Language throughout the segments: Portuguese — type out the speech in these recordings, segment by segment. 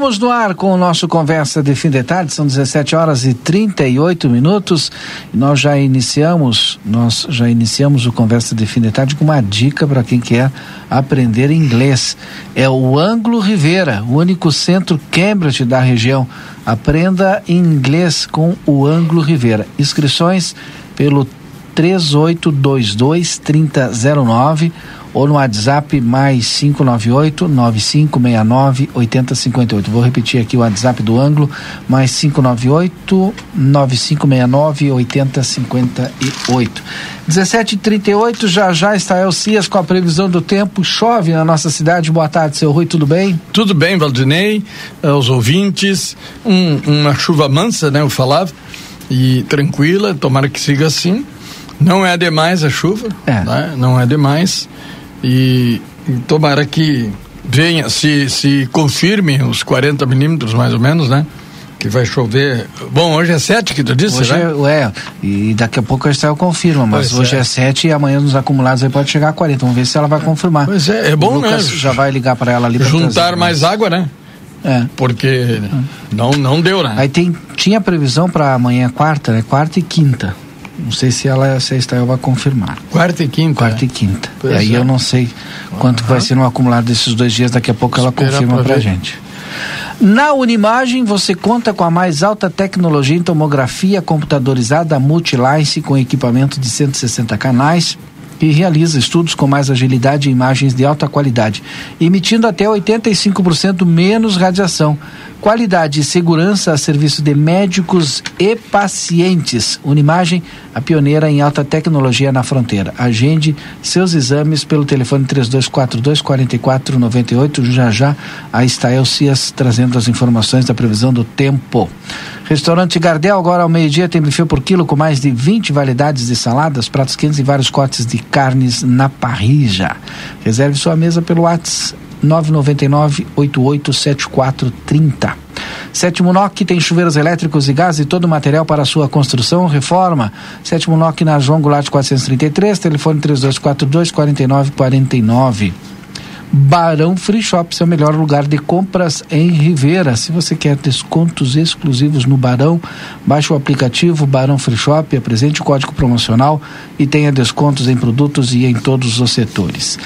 Estamos no ar com o nosso Conversa de Fim de Tarde, são 17 horas e 38 minutos e nós já iniciamos, nós já iniciamos o Conversa de Fim de Tarde com uma dica para quem quer aprender inglês. É o Anglo Rivera, o único centro Cambridge da região. Aprenda inglês com o Anglo Rivera. Inscrições pelo 3822 3009 ou no WhatsApp mais 598 9569 8058. Vou repetir aqui o WhatsApp do ângulo, mais 598 9569 8058. 17h38, já já está Elcias com a previsão do tempo. Chove na nossa cidade. Boa tarde, seu Rui, tudo bem? Tudo bem, Valdinei, aos ouvintes. Um, uma chuva mansa, né? Eu falava, e tranquila, tomara que siga assim. Não é demais a chuva, é. Né? não é demais e, e tomara que venha, se, se confirme os 40 milímetros mais ou menos, né? Que vai chover. Bom, hoje é 7 que tu disse, hoje né? É, é, e daqui a pouco a Estel confirma, mas pois hoje é. é 7 e amanhã nos acumulados aí pode chegar a 40. Vamos ver se ela vai confirmar. Pois é, é bom, o Lucas né? já vai ligar para ela ali pra Juntar trazer, mais mas... água, né? É. Porque não, não deu, né? Aí tem, tinha previsão para amanhã quarta, né? Quarta e quinta. Não sei se ela se a Estael vai confirmar. Quarta e quinta. Quarta e quinta. Pois aí é. eu não sei quanto uhum. vai ser no acumulado desses dois dias. Daqui a pouco ela confirma pra, pra gente. Na Unimagem, você conta com a mais alta tecnologia em tomografia computadorizada Multilice com equipamento de 160 canais e realiza estudos com mais agilidade e imagens de alta qualidade, emitindo até 85% menos radiação. Qualidade e segurança a serviço de médicos e pacientes. Unimagem, a pioneira em alta tecnologia na fronteira. Agende seus exames pelo telefone 3242 4498. Já já a Estael Cias trazendo as informações da previsão do tempo. Restaurante Gardel, agora ao meio-dia, tem buffet por quilo com mais de 20 variedades de saladas, pratos quentes e vários cortes de carnes na parrija. Reserve sua mesa pelo WhatsApp 999 887430. Sétimo NOC tem chuveiros elétricos e gás e todo o material para sua construção, reforma. Sétimo NOC na João Goulart 433, telefone 3242 4949. Barão Free Shop, seu melhor lugar de compras em Rivera. Se você quer descontos exclusivos no Barão, baixe o aplicativo Barão Free Shop, apresente o código promocional e tenha descontos em produtos e em todos os setores.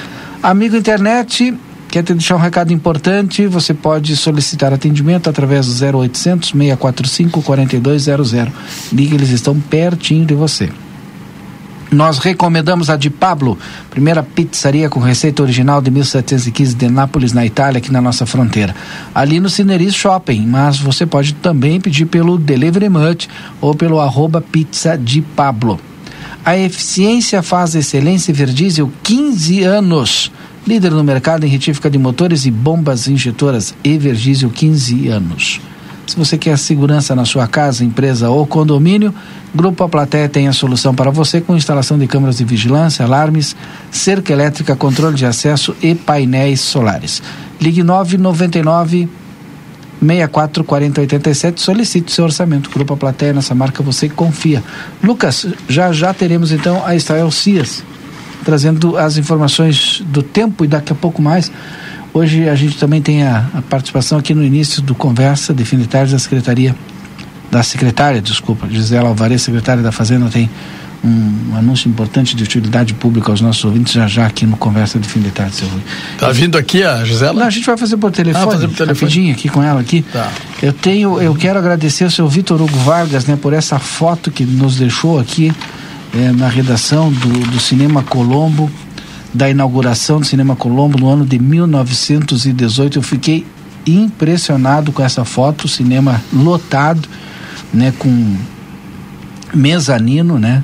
Amigo internet, Quer te deixar um recado importante? Você pode solicitar atendimento através do 0800 645 4200. Ligue, eles estão pertinho de você. Nós recomendamos a de Pablo, primeira pizzaria com receita original de 1715 de Nápoles, na Itália, aqui na nossa fronteira. Ali no Cineris Shopping, mas você pode também pedir pelo Delivery Much ou pelo arroba pizza de Pablo. A eficiência faz excelência Verdiesel 15 anos. Líder no mercado em retífica de motores e bombas injetoras Evergísio 15 anos. Se você quer segurança na sua casa, empresa ou condomínio, Grupo A Plateia tem a solução para você com instalação de câmeras de vigilância, alarmes, cerca elétrica, controle de acesso e painéis solares. Ligue 999 644087, solicite seu orçamento. Grupo A Plateia, nessa marca você confia. Lucas, já já teremos então a Estael Cias trazendo as informações do tempo e daqui a pouco mais Hoje a gente também tem a, a participação aqui no início do Conversa Definitários da Secretaria, da Secretária, desculpa, Gisela Alvarez, secretária da Fazenda, tem um, um, anúncio importante de utilidade pública aos nossos ouvintes já já aqui no Conversa de Fim de Tarde, seu Rui. Tá vindo aqui a Gisela? Não, a gente vai fazer por telefone, ah, fazer por telefone. rapidinho aqui com ela aqui. Tá. Eu tenho, eu quero agradecer ao seu Vitor Hugo Vargas, né, por essa foto que nos deixou aqui é, na redação do, do Cinema Colombo da inauguração do Cinema Colombo no ano de 1918. Eu fiquei impressionado com essa foto, cinema lotado, né, com mezanino, né?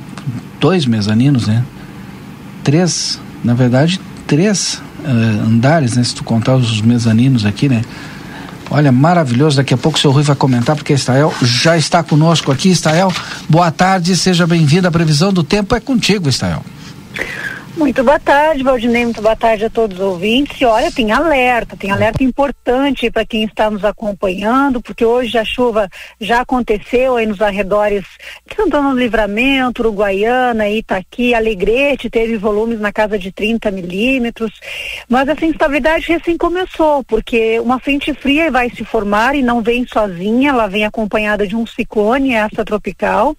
Dois mezaninos, né? Três, na verdade, três uh, andares, né? Se tu contar os mezaninos aqui, né? Olha, maravilhoso. Daqui a pouco o seu Rui vai comentar, porque Estael já está conosco aqui. Estael, boa tarde, seja bem-vindo. A previsão do tempo é contigo, Estael. Muito boa tarde, Valdinei. Muito boa tarde a todos os ouvintes. E olha, tem alerta, tem alerta importante para quem está nos acompanhando, porque hoje a chuva já aconteceu aí nos arredores de Santana do Livramento, Uruguaiana, Itaqui, Alegrete, teve volumes na casa de 30 milímetros. Mas essa instabilidade recém começou, porque uma frente fria vai se formar e não vem sozinha, ela vem acompanhada de um ciclone, essa tropical.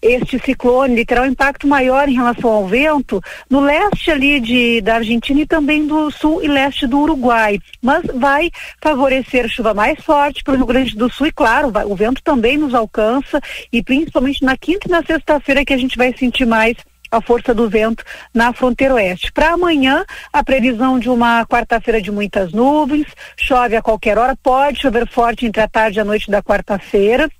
Este ciclone terá um impacto maior em relação ao vento no leste ali de, da Argentina e também do sul e leste do Uruguai. Mas vai favorecer chuva mais forte para o Rio Grande do Sul e, claro, vai, o vento também nos alcança e principalmente na quinta e na sexta-feira que a gente vai sentir mais a força do vento na fronteira oeste. Para amanhã, a previsão de uma quarta-feira de muitas nuvens, chove a qualquer hora, pode chover forte entre a tarde e a noite da quarta-feira.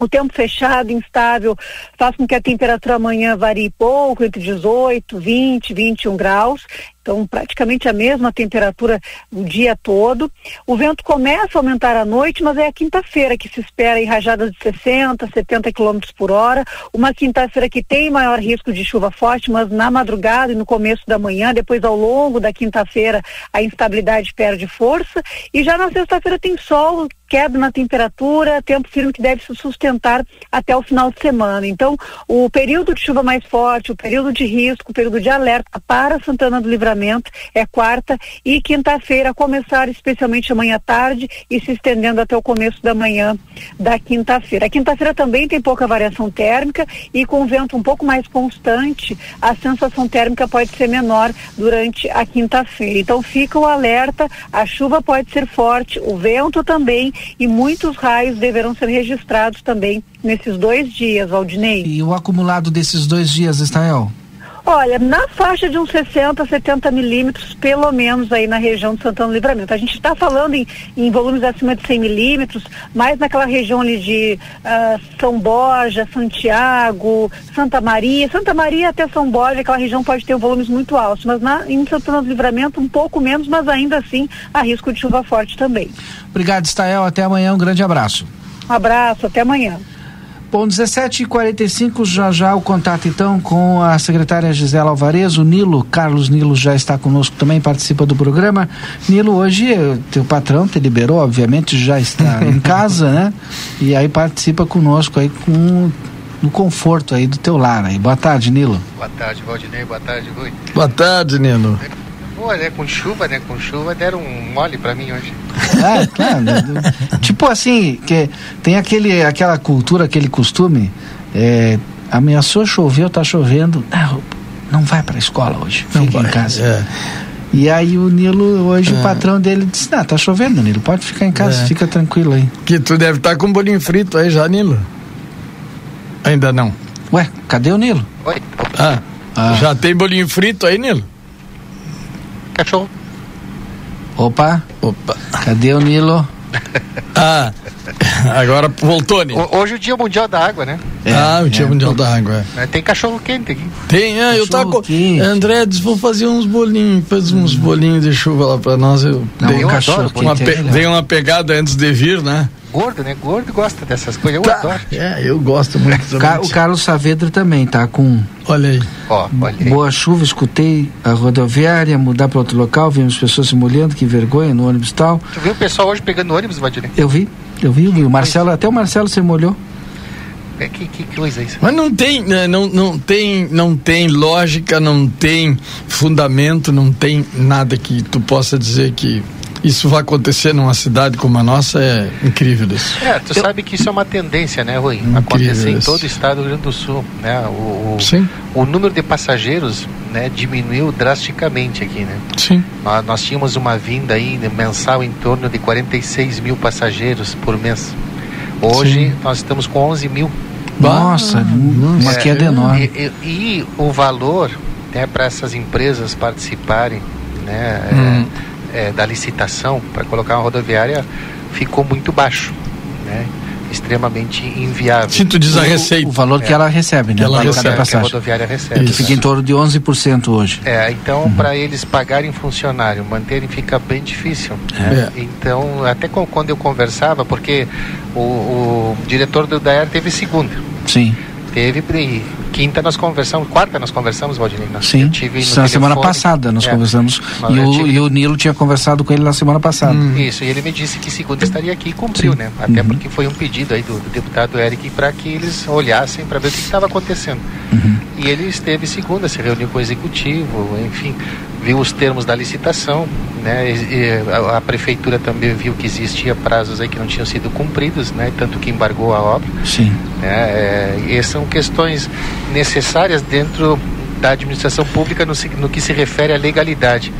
O tempo fechado, instável, faz com que a temperatura amanhã varie pouco, entre 18, 20, 21 graus. Então, praticamente a mesma temperatura o dia todo. O vento começa a aumentar à noite, mas é a quinta-feira que se espera em rajadas de 60, 70 km por hora. Uma quinta-feira que tem maior risco de chuva forte, mas na madrugada e no começo da manhã, depois ao longo da quinta-feira, a instabilidade perde força. E já na sexta-feira tem sol, queda na temperatura, tempo firme que deve se sustentar até o final de semana. Então, o período de chuva mais forte, o período de risco, o período de alerta para Santana do Livramento é quarta e quinta-feira, começar especialmente amanhã à tarde e se estendendo até o começo da manhã da quinta-feira. A quinta-feira também tem pouca variação térmica e com vento um pouco mais constante, a sensação térmica pode ser menor durante a quinta-feira. Então fica o alerta, a chuva pode ser forte, o vento também e muitos raios deverão ser registrados também nesses dois dias, Valdinei. E o acumulado desses dois dias, Estael? Olha, na faixa de uns 60, 70 milímetros, pelo menos aí na região de Santana do Livramento. A gente está falando em, em, volumes acima de 100 milímetros, mais naquela região ali de uh, São Borja, Santiago, Santa Maria. Santa Maria até São Borja, aquela região pode ter volumes muito altos, mas na, em Santana do Livramento um pouco menos, mas ainda assim há risco de chuva forte também. Obrigado, Stael. Até amanhã. Um grande abraço. Um abraço, até amanhã. Bom, 17h45, já já o contato então com a secretária Gisela Alvarez, o Nilo, Carlos Nilo já está conosco também, participa do programa. Nilo, hoje teu patrão te liberou, obviamente já está em casa, né? E aí participa conosco aí com no conforto aí do teu lar aí. Boa tarde, Nilo. Boa tarde, Valdinei, boa tarde, Rui. Boa tarde, Nilo. Pô, né, com chuva, né, com chuva deram um mole pra mim hoje. É, claro. Né, tipo assim, que tem aquele, aquela cultura, aquele costume, é, ameaçou chover, tá chovendo, não, não vai pra escola hoje, não fica vai, em casa. É. E aí o Nilo, hoje é. o patrão dele disse, não, tá chovendo, Nilo, pode ficar em casa, é. fica tranquilo aí. Que tu deve estar tá com um bolinho frito aí já, Nilo? Ainda não. Ué, cadê o Nilo? Oi. Ah, ah. já tem bolinho frito aí, Nilo? Cachorro. Opa. Opa. Cadê o Nilo? ah, agora voltou, Nilo. Hoje é o Dia Mundial da Água, né? É, ah, o Dia é, Mundial da Água. É. Tem cachorro quente aqui. Tem, é, eu tava. Quente. André disse: vou fazer uns bolinhos, fez uns bolinhos de chuva lá pra nós. Eu Não, dei um cachorro. Uma, pe... dei uma pegada antes de vir, né? Gordo, né? Gordo gosta dessas coisas. Eu tá. adoro. É, eu gosto muito. o Carlos Saavedra também tá com. Olha aí. Ó, olha aí. Boa chuva, escutei a rodoviária mudar para outro local, vimos pessoas se molhando, que vergonha no ônibus e tal. Tu viu o pessoal hoje pegando ônibus, Vadilha? Eu vi, eu vi, eu vi. O Marcelo, até o Marcelo se molhou. É, que, que coisa é isso? Mas não tem, né, não, não tem, não tem lógica, não tem fundamento, não tem nada que tu possa dizer que isso vai acontecer numa cidade como a nossa é incrível isso. É, tu Eu... sabe que isso é uma tendência, né, Rui? Incrível acontecer em todo o estado do Rio Grande do Sul, né? O, o, Sim. o número de passageiros, né, diminuiu drasticamente aqui, né? Sim. Nós, nós tínhamos uma vinda aí mensal em torno de 46 mil passageiros por mês. Hoje Sim. nós estamos com 11 mil. Nossa, uma é, queda enorme. E, e, e, o valor né, para essas empresas participarem, né? É, hum. É, é, da licitação para colocar uma rodoviária ficou muito baixo, né? extremamente inviável. Sim, tu diz a receita. O valor é. que ela recebe, né? ela recebe. Que a rodoviária recebe. Que fica em torno de 11% hoje. É, então uhum. para eles pagarem funcionário, manterem fica bem difícil. Né? É. Então, até quando eu conversava, porque o, o diretor do DAER teve segunda. Sim. Teve quinta nós conversamos, quarta nós conversamos, Valdir. Sim, na semana passada nós é, conversamos. E o, tive... e o Nilo tinha conversado com ele na semana passada. Hum. Isso, e ele me disse que segunda estaria aqui e cumpriu, Sim. né? Até uhum. porque foi um pedido aí do, do deputado Eric para que eles olhassem para ver o que estava acontecendo. Uhum. E ele esteve segunda, se reuniu com o executivo, enfim, viu os termos da licitação, né? E a, a, prefeitura também viu que existia prazos aí que não tinham sido cumpridos, né? Tanto que embargou a obra. Sim. Né? É, e são questões necessárias dentro da administração pública no, no que se refere à legalidade.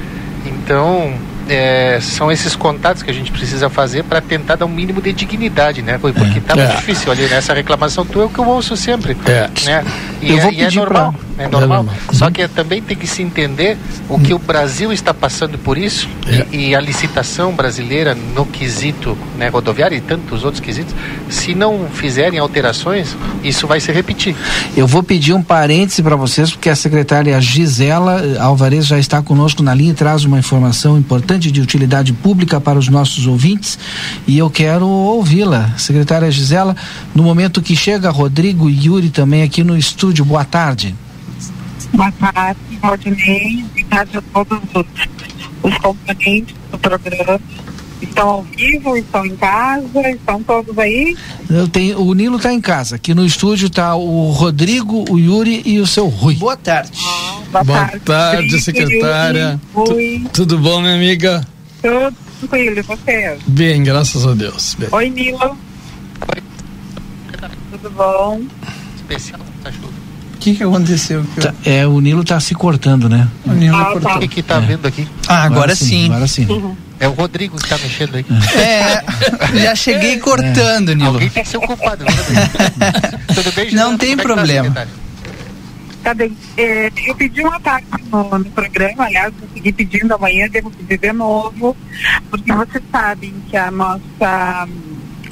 Então, é, são esses contatos que a gente precisa fazer para tentar dar um mínimo de dignidade, né? Porque está é. muito é. difícil ali, nessa reclamação tua é o que eu ouço sempre. É. Né? E, eu vou é, é normal, pra... é normal. É Só que também tem que se entender o que o Brasil está passando por isso e, e, a licitação brasileira no quesito né, rodoviário e tantos outros quesitos, se não fizerem alterações, isso vai se repetir. Eu vou pedir um parêntese para vocês, porque a secretária Gisela Alvarez já está conosco na linha e traz uma informação importante de utilidade pública para os nossos ouvintes e eu quero ouvi-la. Secretária Gisela, no momento que chega Rodrigo e Yuri também aqui no estúdio, boa tarde. Boa tarde, Valdinei, boa tarde a todos os, os componentes do programa estão ao vivo, estão em casa, estão todos aí? Eu tenho, o Nilo está em casa. Aqui no estúdio está o Rodrigo, o Yuri e o seu Rui. Boa tarde. Ah, boa, boa, tarde, tarde secretária. Yuri, tudo bom, minha amiga? Tudo tranquilo, e você? Bem, graças a Deus. Bem. Oi, Nilo. Oi. Tudo bom? Especial, tá O que, que aconteceu? Tá, é, o Nilo está se cortando, né? O Nilo ah, tá. O que que tá é. vendo aqui? Ah, agora, agora sim, sim. Agora sim. Uhum. É o Rodrigo que está mexendo aí. É, já cheguei cortando, é. Nilo. Alguém tem que ser ocupado, né? Tudo bem, Não tem é problema. Tá bem. É, eu pedi uma parte no, no, programa, aliás, eu segui pedindo amanhã, devo pedir de novo, porque vocês sabem que a nossa,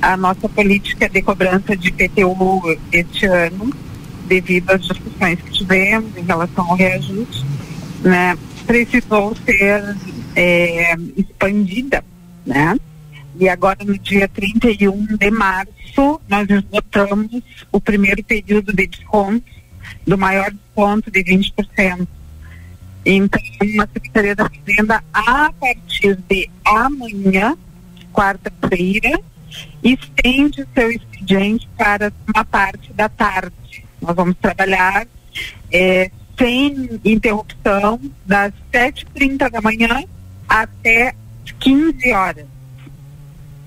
a nossa política de cobrança de PTU este ano, devido às discussões que tivemos em relação ao reajuste, né, precisou ser é, expandida, né? E agora no dia 31 de março nós esgotamos o primeiro período de desconto do maior desconto de 20%. Então, a Secretaria da Fazenda, a partir de amanhã, quarta-feira, estende seu expediente para uma parte da tarde. Nós vamos trabalhar é, sem interrupção das 7h30 da manhã até 15 horas.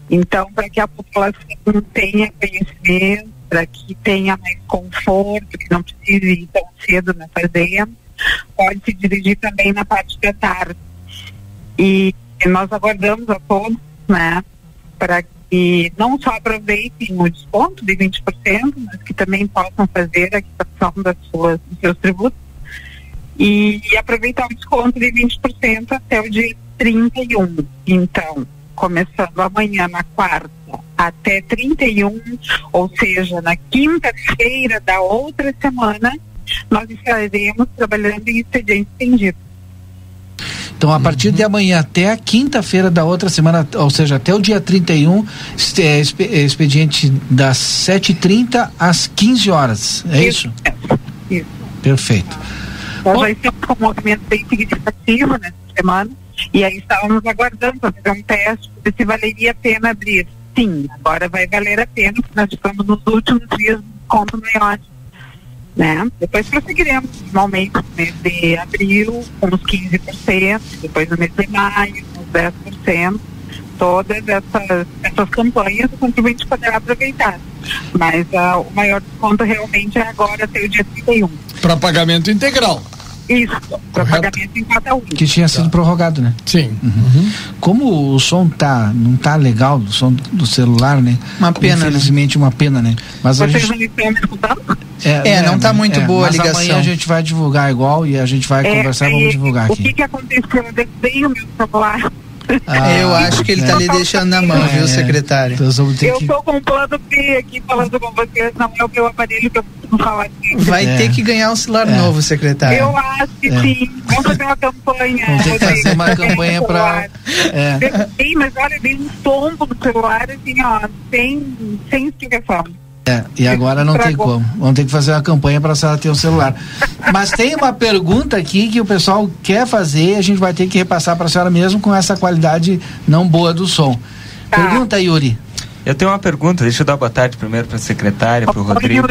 Então, para que a população tenha conhecimento, para que tenha mais conforto, que não precise ir tão cedo na fazenda, pode se dirigir também na parte da tarde. E nós aguardamos a todos, né, para que não só aproveitem o desconto de 20%, mas que também possam fazer a quitação das suas, dos seus tributos e aproveitar o desconto de 20% até o dia 31. Então, começando amanhã na quarta até 31, ou seja, na quinta-feira da outra semana, nós estaremos trabalhando em expediente estendido. Então, a partir uhum. de amanhã até a quinta-feira da outra semana, ou seja, até o dia 31, é, é expediente das 7h30 às 15 horas. É isso? Isso. isso. Perfeito. Então, vai ser um movimento bem significativo nessa semana e aí estávamos aguardando para fazer um teste se valeria a pena abrir. Sim, agora vai valer a pena, porque nós estamos nos últimos dias de conto maior. Né? Depois prosseguiremos normalmente no mês de abril com uns 15%, depois no mês de maio, uns 10%. Todas essas, essas campanhas o contribuinte poderá aproveitar. Mas uh, o maior desconto realmente é agora até o dia 31. Para pagamento integral. Isso, para pagamento em cada um. Que tinha sido tá. prorrogado, né? Sim. Uhum. Uhum. Como o som tá, não tá legal, o som do celular, né? Uma pena, né? Infelizmente, né? uma pena, né? Mas Vocês a gente... não estão me escutando? É, é, não está né? muito é, boa a ligação. Mas amanhã a gente vai divulgar igual e a gente vai é, conversar e vamos divulgar o aqui. O que que aconteceu? Eu dei o meu celular Ah, eu acho que ele está é. lhe deixando na mão, é, viu, secretário? Então, eu estou que... com um plano B aqui falando com vocês, não é o meu aparelho que eu preciso falar aqui. Vai é. ter que ganhar um celular é. novo, secretário. Eu acho que é. sim. Vamos fazer uma campanha. Vamos ter que fazer uma campanha para. Sim, mas olha, dei um tombo no celular, assim, ó, sem, sem explicação. É, e agora não tem como. Vamos ter que fazer uma campanha para a senhora ter um celular. Mas tem uma pergunta aqui que o pessoal quer fazer, a gente vai ter que repassar para a senhora mesmo com essa qualidade não boa do som. Tá. Pergunta, Yuri. Eu tenho uma pergunta, deixa eu dar boa tarde primeiro para a secretária, para o Rodrigo,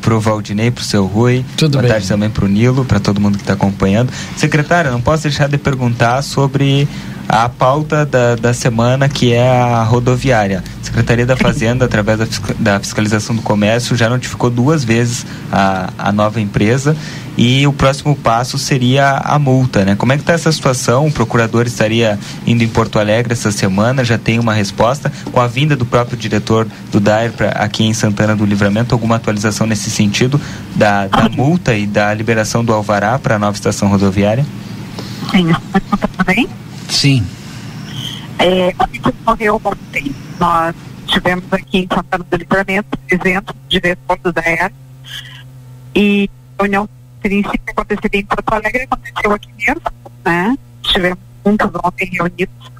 para o Valdinei, para o seu Rui. Tudo boa bem. tarde também para o Nilo, para todo mundo que está acompanhando. Secretária, não posso deixar de perguntar sobre a pauta da, da semana, que é a rodoviária. A Secretaria da Fazenda, através da, da fiscalização do comércio, já notificou duas vezes a, a nova empresa e o próximo passo seria a multa, né? Como é que está essa situação? O procurador estaria indo em Porto Alegre essa semana, já tem uma resposta. Com a vinda do próprio diretor do DAIR pra, aqui em Santana do Livramento, alguma atualização nesse sentido da, da multa e da liberação do alvará para a nova estação rodoviária? Sim, bem? Sim. É, a gente ocorreu ontem. Nós tivemos aqui em Santana do Livramento, presente o diretor do DAER, e a reunião princípio aconteceria em Porto Alegre, aconteceu aqui mesmo, né? Estivemos juntos ontem reunidos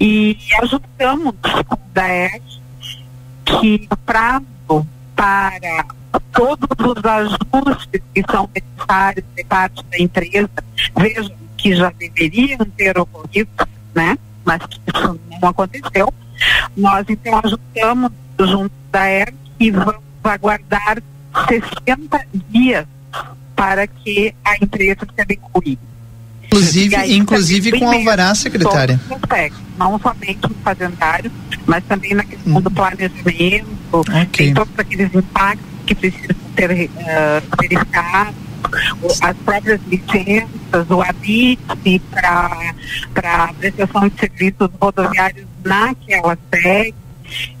e ajudamos o DAER que o prazo para todos os ajustes que são necessários de parte da empresa, vejam que já deveriam ter ocorrido, né? Mas que isso não aconteceu. Nós então ajustamos junto da ERC e vamos aguardar 60 dias para que a empresa se adeque. Inclusive, inclusive com alvará, secretária. não somente no fazendário, mas também na questão hum. do planejamento, okay. todos aqueles impactos que precisam ser uh, verificados as próprias licenças, o ABIT para prestação de serviços rodoviários naquela sede.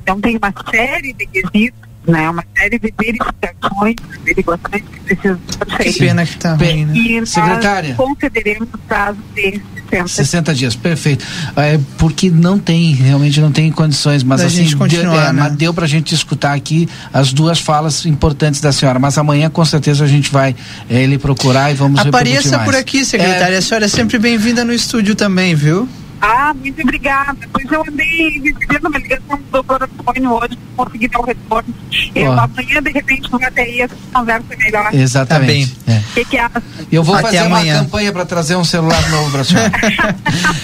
Então tem uma série de quesitos né, uma série de verificações, averiguações que precisam ser feitas. Que pena que está ruim, né? E Secretária. concederemos o prazo de 60. 60 dias, perfeito. É, porque não tem, realmente não tem condições, mas da assim, deu, é, né? mas deu pra gente escutar aqui as duas falas importantes da senhora, mas amanhã com certeza a gente vai é, lhe procurar e vamos Apareça por aqui, secretária, é... a senhora é sempre bem-vinda no estúdio também, viu? Ah, muito obrigada. Pois eu andei recebendo uma ligação do doutor Antônio hoje, consegui dar o retorno. Eu, amanhã, de repente, não vai ter essa conversa melhor. Exatamente. Tá bem. O que, que acha? Eu vou Até fazer amanhã. uma campanha para trazer um celular novo para a senhora.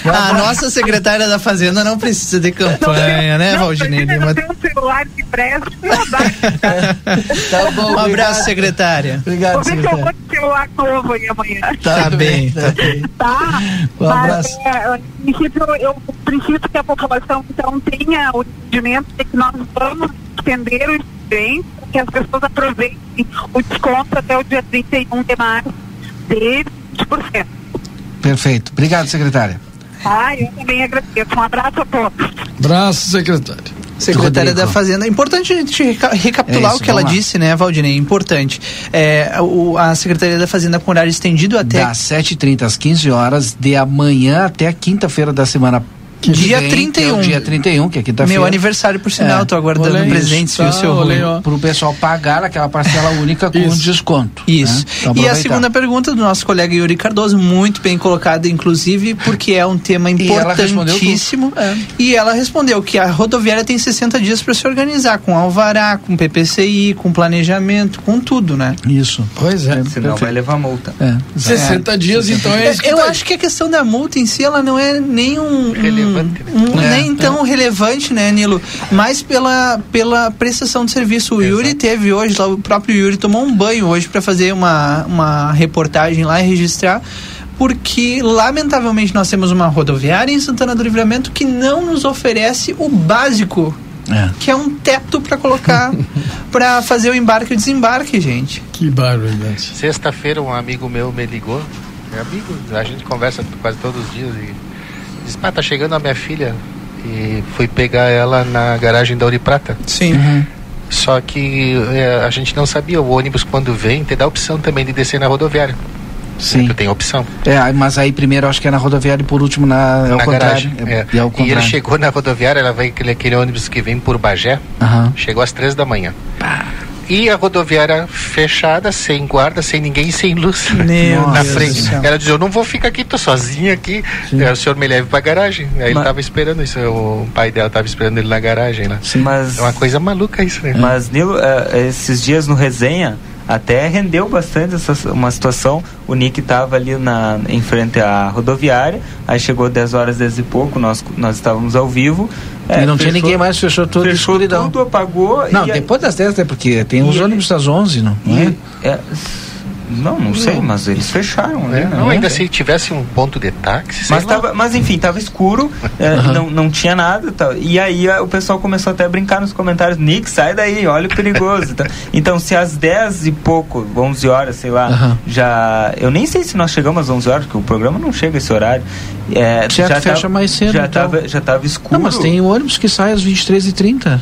a nossa secretária da Fazenda não precisa de campanha, não, né, Valdinei? Não tem um celular que presta. tá bom, um abraço, secretária. Obrigado, vou ver se eu vou celular novo aí amanhã. Tá, tá bem, tá bem. Tá. Um abraço. Mas, é, eu preciso que a população então tenha o entendimento de que nós vamos estender o bem para que as pessoas aproveitem o desconto até o dia 31 de março de 20%. Perfeito. Obrigado, secretária. Ah, eu também agradeço. Um abraço a todos. Abraço, secretário secretária da Fazenda. É importante a gente recapitular é isso, o que ela lá. disse, né, Valdinei? Importante. É, o, a Secretaria da Fazenda com horário estendido até. Das 7h30 às 15 horas, de amanhã até quinta-feira da semana que dia vem, 31. É dia 31, que é quinta-feira. Meu aniversário, por sinal, estou é. aguardando olê, presentes, viu, seu Para o pessoal pagar aquela parcela única com isso. desconto. Isso. Né? Então, e a segunda pergunta do nosso colega Yuri Cardoso, muito bem colocada, inclusive, porque é um tema importantíssimo. E ela, é. e ela respondeu que a rodoviária tem 60 dias para se organizar, com alvará, com PPCI, com planejamento, com tudo, né? Isso. Pois é. Senão vai levar multa. É. 60 dias, então é isso Eu tá acho que a questão da multa em si, ela não é nenhum relevante. Né? É, nem tão é. relevante, né, Nilo? Mas pela, pela prestação de serviço. O Exato. Yuri teve hoje, lá, o próprio Yuri tomou um banho hoje para fazer uma, uma reportagem lá e registrar porque lamentavelmente nós temos uma rodoviária em Santana do Livramento que não nos oferece o básico, é. que é um teto para colocar para fazer o embarque e o desembarque, gente. Que barbaridade. Sexta-feira um amigo meu me ligou, é amigo, a gente conversa quase todos os dias e disse, ah, tá chegando a minha filha. E fui pegar ela na garagem da Ouro Prata. Sim. Uhum. Só que é, a gente não sabia, o ônibus quando vem, tem a opção também de descer na rodoviária. Sim. Tu tem opção. É, mas aí primeiro acho que é na rodoviária e por último na, na garagem. É, é. é e ele chegou na rodoviária, ela vai aquele, aquele ônibus que vem por Bagé, uhum. chegou às três da manhã. E a rodoviária fechada, sem guarda, sem ninguém, sem luz Meu na Deus frente. Ela dizia, eu não vou ficar aqui, tô sozinha aqui. É, o senhor me leve pra garagem. Aí mas... ele tava esperando isso, o pai dela tava esperando ele na garagem lá. Sim, mas... É uma coisa maluca isso, né? Mas, Nilo, uh, esses dias no resenha, até rendeu bastante essa, uma situação. O Nick estava ali na, em frente à rodoviária, aí chegou 10 horas, 10 e pouco, nós, nós estávamos ao vivo. É, e não fechou, tinha ninguém mais, fechou tudo fechou escuridão. tudo, apagou. Não, depois das 10, é porque tem os ônibus das 11, não, não é? é não, não sei, mas eles fecharam, né? Não, ainda se tivesse um ponto de táxi. Mas, tava, mas enfim, tava escuro, é, uhum. não, não tinha nada. Tá, e aí o pessoal começou até a brincar nos comentários: Nick, sai daí, olha o perigoso. tá. Então, se às 10 e pouco, 11 horas, sei lá, uhum. já. Eu nem sei se nós chegamos às 11 horas, porque o programa não chega esse horário. É, já, já fecha tava, mais cedo. Já, então. tava, já tava escuro. Não, mas tem ônibus que sai às 23h30.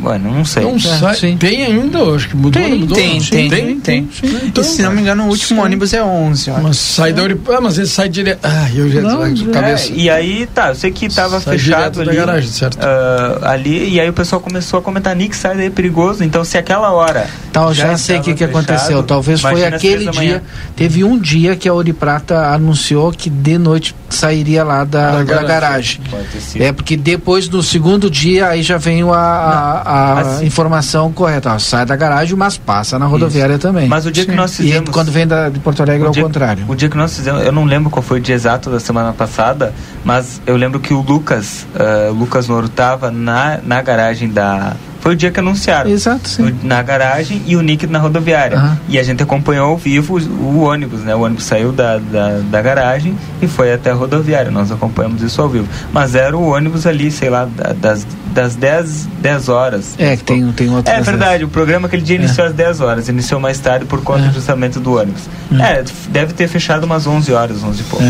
Bueno, não sei. Não é, sai, tem ainda, acho que mudou. Tem, mudou, tem, tem, tem, tem, tem. Então, e se não me engano, o último sim. ônibus é 11. Mas sai da Uripa, ah, mas ele sai direto. Ah, eu já não, é, cabeça. E aí, tá, eu sei que tava sai fechado ali. Garagem, certo? Uh, ali, e aí o pessoal começou a comentar, Nick, sai daí é perigoso. Então, se aquela hora. Então, já, já sei o que, que aconteceu. Talvez foi aquele dia. Teve um dia que a Ouro Prata anunciou que de noite sairia lá da, da, da garagem. É porque depois do segundo dia aí já veio a, a, a informação correta. Ó, sai da garagem, mas passa na rodoviária Isso. também. Mas o dia Sim. que nós fizemos. E quando vem da, de Porto Alegre ao contrário. O dia que nós fizemos, eu não lembro qual foi o dia exato da semana passada, mas eu lembro que o Lucas, uh, o Lucas Noro estava na, na garagem da foi o dia que anunciaram. Exato, sim. Na garagem e o Nick na rodoviária. Uhum. E a gente acompanhou ao vivo o, ônibus, né? O ônibus saiu da, da, da, garagem e foi até a rodoviária. Nós acompanhamos isso ao vivo. Mas era o ônibus ali, sei lá, das, das 10, 10 horas. É, que tem, tem outro. É verdade, o programa aquele dia iniciou é. às 10 horas. Iniciou mais tarde por conta é. justamente do ônibus. É. é. deve ter fechado umas 11 horas, 11 e pouco.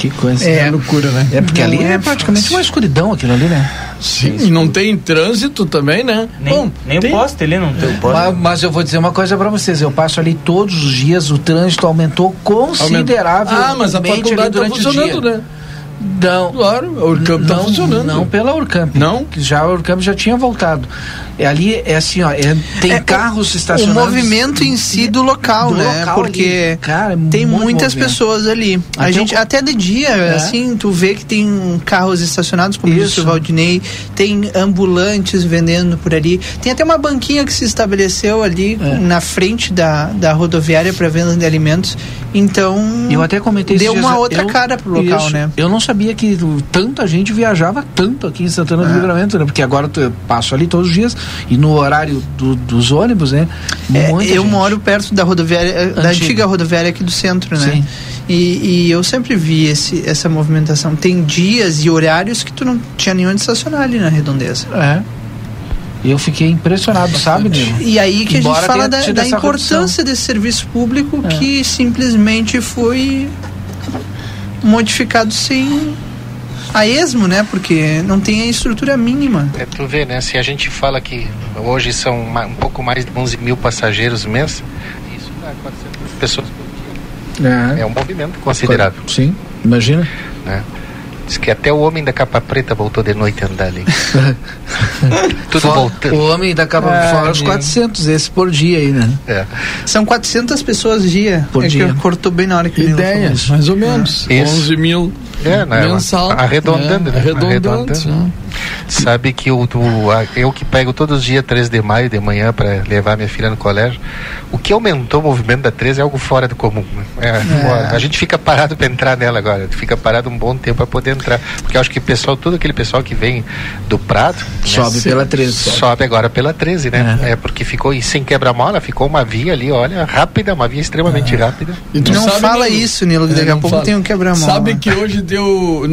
É. Que coisa. É loucura, né? É porque ali é, é praticamente uma escuridão aquilo ali, né? Sim, e não tem trânsito também, né? Nem, Bom, nem tem... o poste ali não tem o poste. Mas, mas, eu vou dizer uma coisa para vocês, eu passo ali todos os dias, o trânsito aumentou consideravelmente Ah, mas a faculdade tá funcionando, né? Não. Claro, a Urcamp está funcionando. Não pela Urcamp. Não? Já a Urcamp já tinha voltado. É, ali é assim, ó, é, tem é, carros estacionados. O movimento em si do local, do né? Local Porque ali, cara, é tem muitas movimento. pessoas ali. A até gente, até de dia, é. assim, tu vê que tem carros estacionados, como Isso. disse o Valdinei, tem ambulantes vendendo por ali. Tem até uma banquinha que se estabeleceu ali é. na frente da, da rodoviária para venda de alimentos. Então, eu até comentei deu uma outra eu, cara pro local, isso, né? Eu não sabia que tanta gente viajava tanto aqui em Santana do. Livramento, né? Porque agora eu passo ali todos os dias e no horário do, dos ônibus, né? É, eu gente. moro perto da rodoviária, Antiga. da antiga rodoviária aqui do centro, né? Sim. E, e, eu sempre vi esse, essa movimentação. Tem dias e horários que tu não tinha onde estacionar ali na redondeza. É. Eu fiquei impressionado, sabe, Nilo? E aí que Embora a gente fala da, da importância redução. desse serviço público é. que simplesmente foi modificado sem a esmo, né? Porque não tem a estrutura mínima. É, tu vê, né? Se a gente fala que hoje são um pouco mais de 11 mil passageiros mês, isso dá 400 pessoas por dia. É, é um movimento considerável. Sim, imagina. É. Diz que até o homem da capa preta voltou de noite a andar ali. Tudo For, voltando. O homem da capa é, fora os 400, esse por dia aí, né? É. São 400 pessoas dia. Por é dia. cortou bem na hora que Ideias, mais ou menos. É. 11 mil é, né? Mensal. Arredondando, é, né? Arredondando. arredondando. Sabe que a, eu que pego todos os dias 3 de maio de manhã para levar minha filha no colégio, o que aumentou o movimento da 13 é algo fora do comum. Né? É, é. A gente fica parado para entrar nela agora, fica parado um bom tempo para poder entrar, porque eu acho que o pessoal, todo aquele pessoal que vem do Prado, né, sobe né, pela 13. Sobe. sobe agora pela 13, né? É, é porque ficou e sem quebra-mola, ficou uma via ali, olha, rápida, uma via extremamente é. rápida. não fala isso, Nilo, que daqui a pouco fala. tem um quebra-mola. Sabe que hoje deu,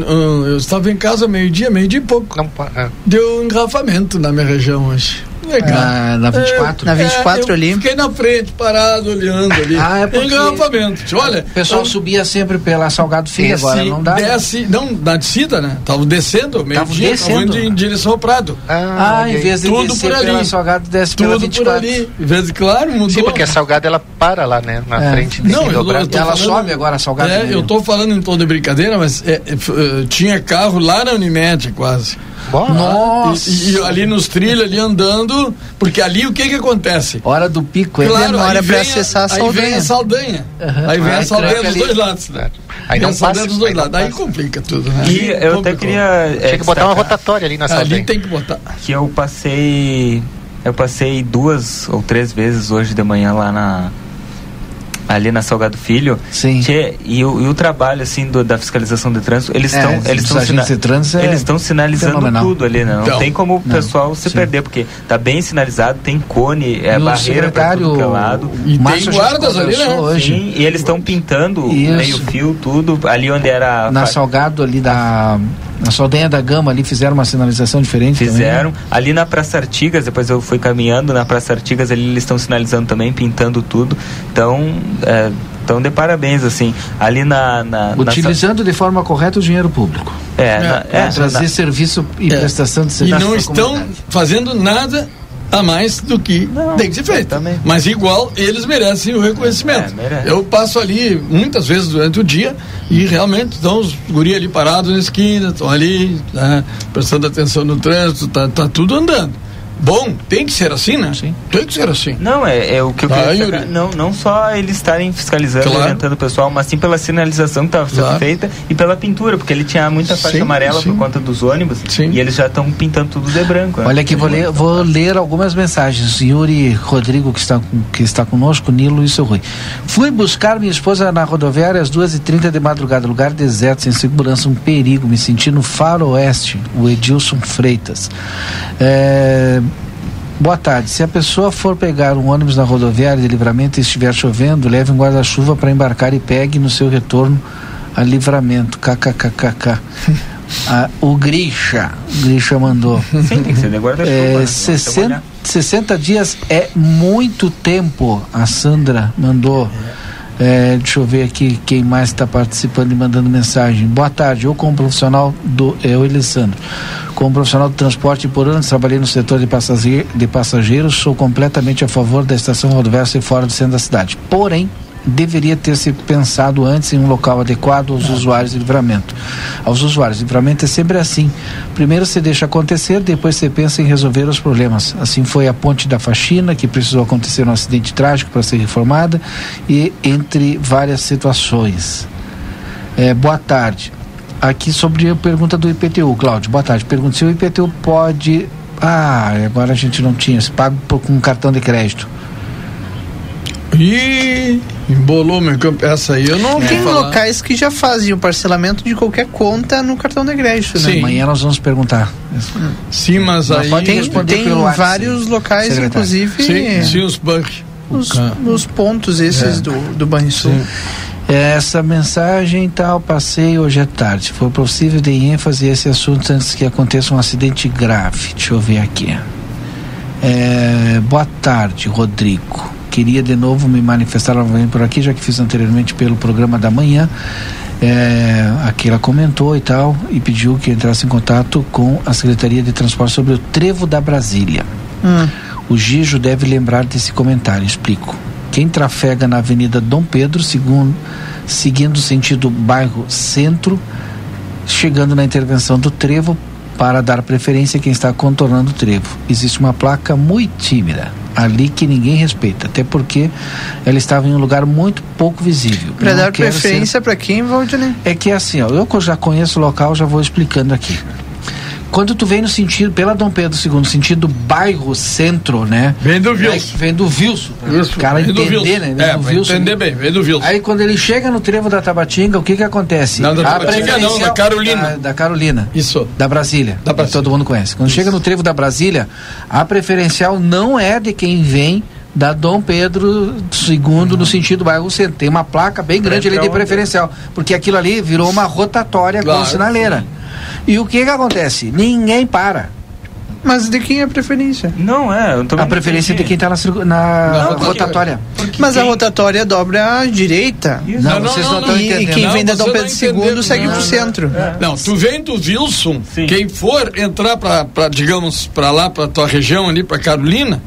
eu estava em casa meio-dia, meio-dia e pouco. Não, é. Deu engarrafamento na minha região hoje. Na, na 24? É, na 24 é, ali. Fiquei na frente, parado, olhando ali. Ah, é porque... Engarrafamento. Olha. O pessoal eu... subia sempre pela Salgado Filho agora, não dá? Desce, não, na descida, né? Tava descendo, meio Tava dia, descendo. em direção ao Prado. Ah, ah em vez de tudo descer por ali. pela Salgado, desce tudo pela 24. por ali. Em vez de, claro, mudou. Sim, porque a Salgado, ela para lá, né? Na é. frente. Não, eu, eu ela falando, sobe agora a Salgado. É, eu tô falando em tom de brincadeira, mas é, é, tinha carro lá na Unimed, quase. Nossa! E, e, ali nos trilhos, ali andando, porque ali o que que acontece? Hora do pico, é claro, hora para acessar a Saldanha. Aí vem a Saldanha. Uhum. Aí vem ah, a Saldanha dos dois lados. Aí não passa dos dois lados. Aí complica tudo. Né? E eu até queria. É, Tinha que botar uma rotatória ali na Saldanha. Ali tem que botar. Que eu passei. Eu passei duas ou três vezes hoje de manhã lá na ali na Salgado Filho. Sim. Tchê, e, o, e o trabalho assim do, da fiscalização de trânsito, eles estão é, eles estão sina é eles estão sinalizando fenomenal. tudo ali, né? Não então, tem como o pessoal se sim. perder porque tá bem sinalizado, tem cone, é barreira para tudo que é lado. E tem guardas ali, né? Hoje. Sim, e eles estão pintando meio fio tudo ali onde era na Salgado ali da na Saldanha da Gama ali fizeram uma sinalização diferente Fizeram. Também, né? Ali na Praça Artigas, depois eu fui caminhando na Praça Artigas, ali eles estão sinalizando também, pintando tudo. Então, é, então, de parabéns, assim. Ali na. na Utilizando na... de forma correta o dinheiro público. É, é, na, é trazer na... serviço e é. prestação de serviço. E não estão fazendo nada a mais do que não, tem que ser feito. Também. Mas igual eles merecem o reconhecimento. É, eu passo ali muitas vezes durante o dia e realmente estão os guri ali parados na esquina, estão ali né, prestando atenção no trânsito, tá, tá tudo andando bom, tem que ser assim, né? Sim. Tem que ser assim. Não, é, é o que eu ah, queria não, não só eles estarem fiscalizando, claro. orientando o pessoal, mas sim pela sinalização que estava sendo claro. feita e pela pintura, porque ele tinha muita faixa sim, amarela sim. por conta dos ônibus sim. e eles já estão pintando tudo de branco. Né? Olha aqui, vou ler, vou ler algumas mensagens. Yuri Rodrigo, que está, que está conosco, Nilo e seu Rui. Fui buscar minha esposa na rodoviária às 2h30 de madrugada, lugar deserto, sem segurança, um perigo, me senti no faroeste, o Edilson Freitas. É, Boa tarde. Se a pessoa for pegar um ônibus na rodoviária de livramento e estiver chovendo, leve um guarda-chuva para embarcar e pegue no seu retorno a livramento. KKKKK. ah, o Grisha. O Grisha mandou. Sim, tem que ser de guarda-chuva. É, né? 60, 60 dias é muito tempo. A Sandra mandou. É, deixa eu ver aqui quem mais está participando e mandando mensagem. Boa tarde, eu como profissional do. É o Elisandro. Como profissional do transporte por anos, trabalhei no setor de, de passageiros, sou completamente a favor da estação rodoviária ser fora do centro da cidade. Porém, deveria ter se pensado antes em um local adequado aos usuários de livramento. Aos usuários, livramento é sempre assim. Primeiro você deixa acontecer, depois você pensa em resolver os problemas. Assim foi a ponte da faxina, que precisou acontecer um acidente trágico para ser reformada, e entre várias situações. É, boa tarde. Aqui sobre a pergunta do IPTU, Cláudio. Boa tarde. Pergunta se o IPTU pode. Ah, agora a gente não tinha. Se paga com um cartão de crédito. Embolou meu campo. Essa aí eu não Tem locais que já fazem o parcelamento de qualquer conta no cartão de crédito, né? Sim. Amanhã nós vamos perguntar. Sim, mas aí. Tem, tem vários locais, secretário. inclusive. Sim, sim os bancos. Os, os, pontos esses é. do, do Banrisul. Essa mensagem tal, passei hoje à tarde. Foi possível de ênfase esse assunto antes que aconteça um acidente grave. Deixa eu ver aqui. É, boa tarde, Rodrigo queria de novo me manifestar novamente por aqui, já que fiz anteriormente pelo programa da manhã. É, aqui ela comentou e tal, e pediu que entrasse em contato com a Secretaria de Transporte sobre o Trevo da Brasília. Hum. O Gijo deve lembrar desse comentário, explico. Quem trafega na Avenida Dom Pedro, segundo, seguindo o sentido bairro Centro, chegando na intervenção do Trevo, para dar preferência a quem está contornando o trevo. Existe uma placa muito tímida ali que ninguém respeita, até porque ela estava em um lugar muito pouco visível. Para dar preferência ser... para quem, Valdinei? É que assim, ó, eu já conheço o local, já vou explicando aqui. Quando tu vem no sentido, pela Dom Pedro II, sentido bairro centro, né? Vem do Wilson. Vem do Wilson. O cara entender, né? Vem é, do Wilson. entender bem, vem do Wilson. Aí quando ele chega no trevo da Tabatinga, o que que acontece? Não, da Tabatinga não, da Carolina. Da, da, Carolina. Isso. Da Brasília. Da Brasília. todo mundo conhece. Quando Isso. chega no trevo da Brasília, a preferencial não é de quem vem da Dom Pedro II uhum. no sentido bairro centro. Tem uma placa bem grande ali de preferencial, porque aquilo ali virou uma rotatória claro, com sinaleira. Sim. E o que que acontece? Ninguém para. Mas de quem é a preferência? Não, é. a preferência entendi. de quem está na na, na não, rotatória. Mas quem... a rotatória dobra à direita. Não, não, vocês não, estão entendendo. E quem vem da Dom Pedro II segue para o centro. É. Não, tu vem do Wilson, Sim. quem for entrar para, digamos, para lá, para tua região ali, para Carolina,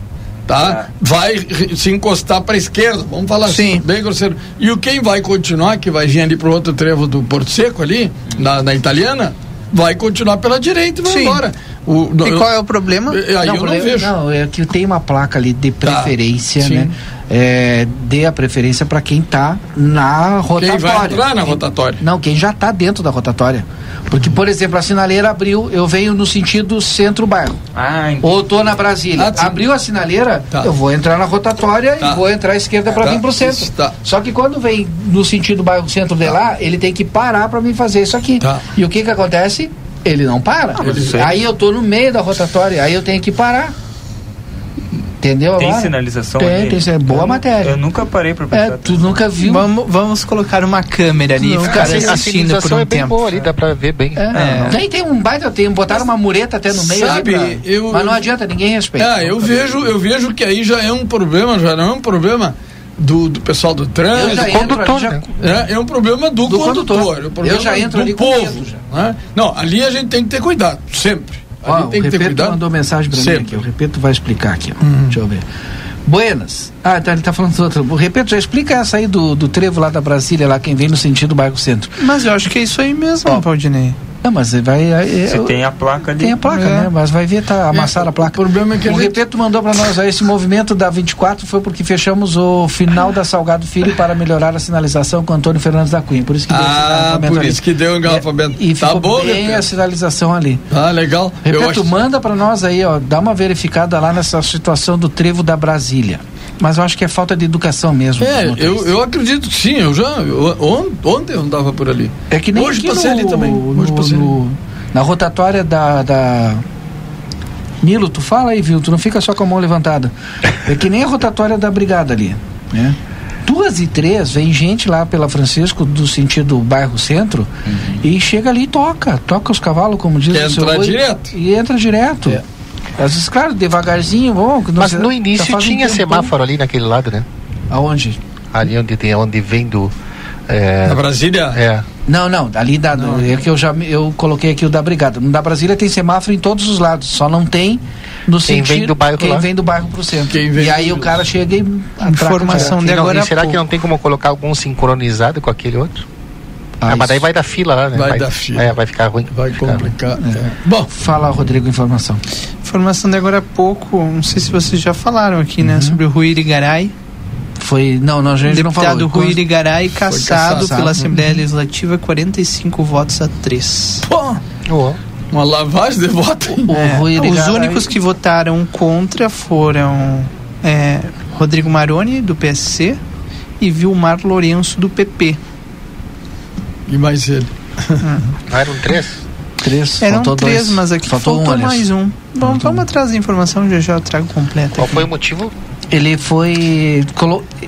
tá? É. Vai se encostar para a esquerda, vamos falar Sim. assim, bem grosseiro. E o quem vai continuar, que vai vir ali para o outro trevo do Porto Seco ali, na, na italiana, vai continuar pela direita e vai Sim. embora. O, e qual é o problema? Aí não, eu não vejo. Não, é que tem uma placa ali de tá. preferência, tá. né? É, dê a preferência para quem está na rotatória. Quem vai entrar na rotatória? Não, quem já está dentro da rotatória. Porque, por exemplo, a sinaleira abriu, eu venho no sentido centro-bairro. Ah, Ou estou na Brasília. Ah, abriu a sinaleira, tá. eu vou entrar na rotatória tá. e vou entrar à esquerda para tá. vir para o centro. Tá. Só que quando vem no sentido bairro centro de lá, ele tem que parar para mim fazer isso aqui. Tá. E o que que acontece? Ele não para. Ah, aí eu tô no meio da rotatória, aí eu tenho que parar. Entendeu? Tem agora? sinalização tem, ali? Tem, boa eu, matéria. Eu nunca parei para pensar. É, tu nunca viu. Vamos, vamos colocar uma câmera ali e ficar assistindo por um é tempo. Boa ali, dá para ver bem. É, é. Tem, tem um baita, tem, botaram uma mureta até no meio Sabe, pra, eu, mas não adianta, ninguém respeita. Ah, eu vejo, eu vejo que aí já é um problema, já não é um problema do, do pessoal do trânsito. Condutor, já... é, é um problema do, do condutor. condutor. É um problema eu já entro do povo. Né? Não, ali a gente tem que ter cuidado, sempre. Ó, tem que ter cuidado. mandou mensagem para mim aqui. O Repeto vai explicar aqui. Hum. Deixa eu ver. Buenas. Ah, então ele está falando do outro. Repito, já explica essa aí do, do trevo lá da Brasília, lá quem vem no sentido bairro centro. Mas eu acho que é isso aí mesmo, oh. Valdinei. Não, mas vai. Você tem a placa ali. Tem a placa, é. né? Mas vai ver, tá, amassar é, a placa. O problema é que. O gente... Repeto mandou para nós aí, esse movimento da 24 foi porque fechamos o final da Salgado Filho para melhorar a sinalização com Antônio Fernandes da Cunha. Por isso que deu Ah, por ali. isso que deu o engarrafamento. É, e tá ficou bom, bem Repeto. a sinalização ali. Ah, legal. Repeto, acho... manda para nós aí, ó, dá uma verificada lá nessa situação do trevo da Brasília. Mas eu acho que é falta de educação mesmo. É, eu, eu acredito sim, eu já. Eu, ontem eu andava por ali. É que nem Hoje passei no, ali também. Hoje no, passei no, na rotatória da, da. Nilo, tu fala aí, viu? Tu não fica só com a mão levantada. É que nem a rotatória da brigada ali, né? Duas e três, vem gente lá pela Francisco, do sentido bairro centro, uhum. e chega ali e toca. Toca os cavalos, como diz Quer o seu direto. E entra direto. É. Às vezes, claro, devagarzinho, bom. Mas no início tinha um semáforo ali naquele lado, né? Aonde? Ali onde, tem, onde vem do. É... Na Brasília? É. Não, não, ali da, não. é que eu já eu coloquei aqui o da Brigada. No da Brasília tem semáforo em todos os lados, só não tem no quem sentido vem do bairro quem lá. vem do bairro pro centro. e aí o cara chega e informação de agora. Será que não tem como colocar algum sincronizado com aquele outro? Ah, ah mas daí vai dar fila lá, né? Vai, vai dar fila. É, vai ficar ruim. Vai complicar. É. É. Bom, fala, Rodrigo, informação. Informação de agora há pouco, não sei se vocês já falaram aqui, né, uhum. né? Sobre o Rui Irigaray. Foi, não, a gente Deputado não falou. Rui Irigaray caçado, caçado, pela Assembleia uhum. Legislativa, 45 votos a 3. Pô! Oh. Uma lavagem de votos. É, os únicos que votaram contra foram é, Rodrigo Maroni, do PSC, e Vilmar Lourenço, do PP. E mais ele. Não eram três? Três. Eram três, dois. mas aqui faltou, faltou um, mais um. Vamos, vamos atrás da informação, já já trago completa. Qual aqui. foi o motivo? Ele foi.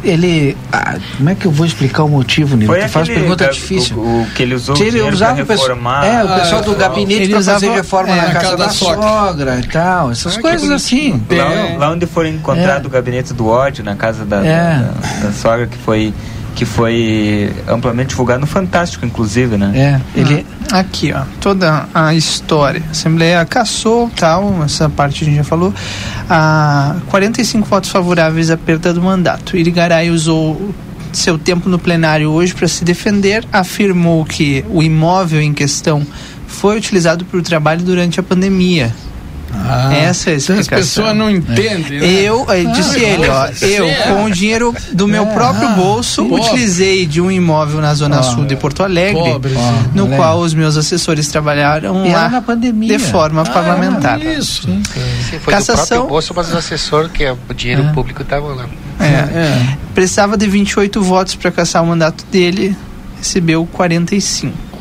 Ele. Ah, como é que eu vou explicar o motivo, Nilo? Tu faz pergunta difícil. O, o, que ele usou ele usava reformar. É, o pessoal ah, do gabinete para fazer reforma é, na casa, da, da sogra e tal. Essas ah, coisas assim. Lá, lá, onde foi encontrado é. o gabinete do ódio, na casa da, é. da, da sogra, que foi que foi amplamente divulgado no Fantástico, inclusive, né? É, ele... Ah, aqui, ó, toda a história. A Assembleia caçou, tal, essa parte a gente já falou. Ah, 45 votos favoráveis à perda do mandato. Irigaray usou seu tempo no plenário hoje para se defender, afirmou que o imóvel em questão foi utilizado para o trabalho durante a pandemia ah, Essa é a explicação. Então as pessoas não entendem. Né? Eu, eh, disse ah, ele, ó, eu com o dinheiro do meu é, próprio ah, bolso pobre. utilizei de um imóvel na zona ah, sul de Porto Alegre, pobre, no qual os meus assessores trabalharam e lá na pandemia. de forma ah, parlamentar. Isso. Sim. Sim, foi Cassação, do próprio bolso, mas o assessor que é o dinheiro é. público estava lá. É. é. Precisava de 28 votos para caçar o mandato dele, recebeu 45.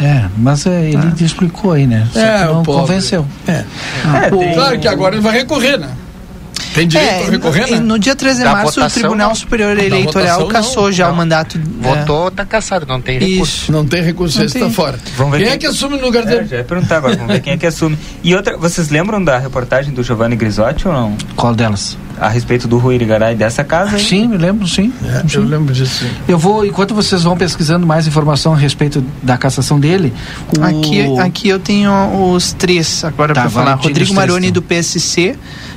É, mas é, ele ah. explicou aí, né? Só é, não convenceu. É. Ah, é claro que agora ele vai recorrer, né? Tem direito é, a recorrer, né? No dia 13 de da março, votação, o Tribunal Superior Eleitoral cassou não, já não. o mandato. Votou, está cassado, não tem recurso. Isso. Não tem recurso, está fora. Vamos ver quem, quem, é que assume no lugar dele? É, já ia perguntar agora, vamos ver quem é que assume. E outra, vocês lembram da reportagem do Giovanni Grisotti ou não? Qual delas? A respeito do Rui Irigaray dessa casa? Hein? Sim, me lembro, sim. É, sim. Eu lembro disso. Sim. Eu vou, enquanto vocês vão pesquisando mais informação a respeito da cassação dele. O... Aqui, aqui eu tenho os três agora tá, para falar. Rodrigo Maroni então. do PSC,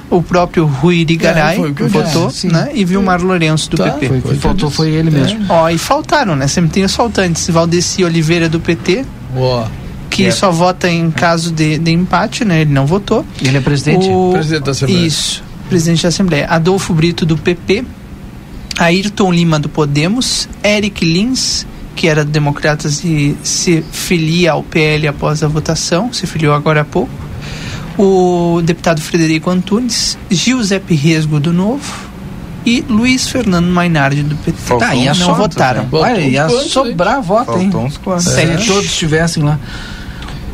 o próprio Rui Irigaray, é, que votou, é, né? E Vilmar Lourenço do tá, PP. Foi, foi, faltou foi ele mesmo. Ó, e faltaram, né? Sempre tem os faltantes. Valdeci Oliveira do PT. Boa que é. só vota em caso de, de empate, né? Ele não votou. Ele é presidente? O... Presidente da Assembleia. Isso presidente da Assembleia. Adolfo Brito, do PP. Ayrton Lima, do Podemos. Eric Lins, que era do Democratas e se filia ao PL após a votação, se filiou agora há pouco. O deputado Frederico Antunes. Giuseppe Resgo, do Novo e Luiz Fernando Mainardi do PT. Faltou tá, ia não votaram. Olha, ia sobrar voto, hein? Se é. todos estivessem lá.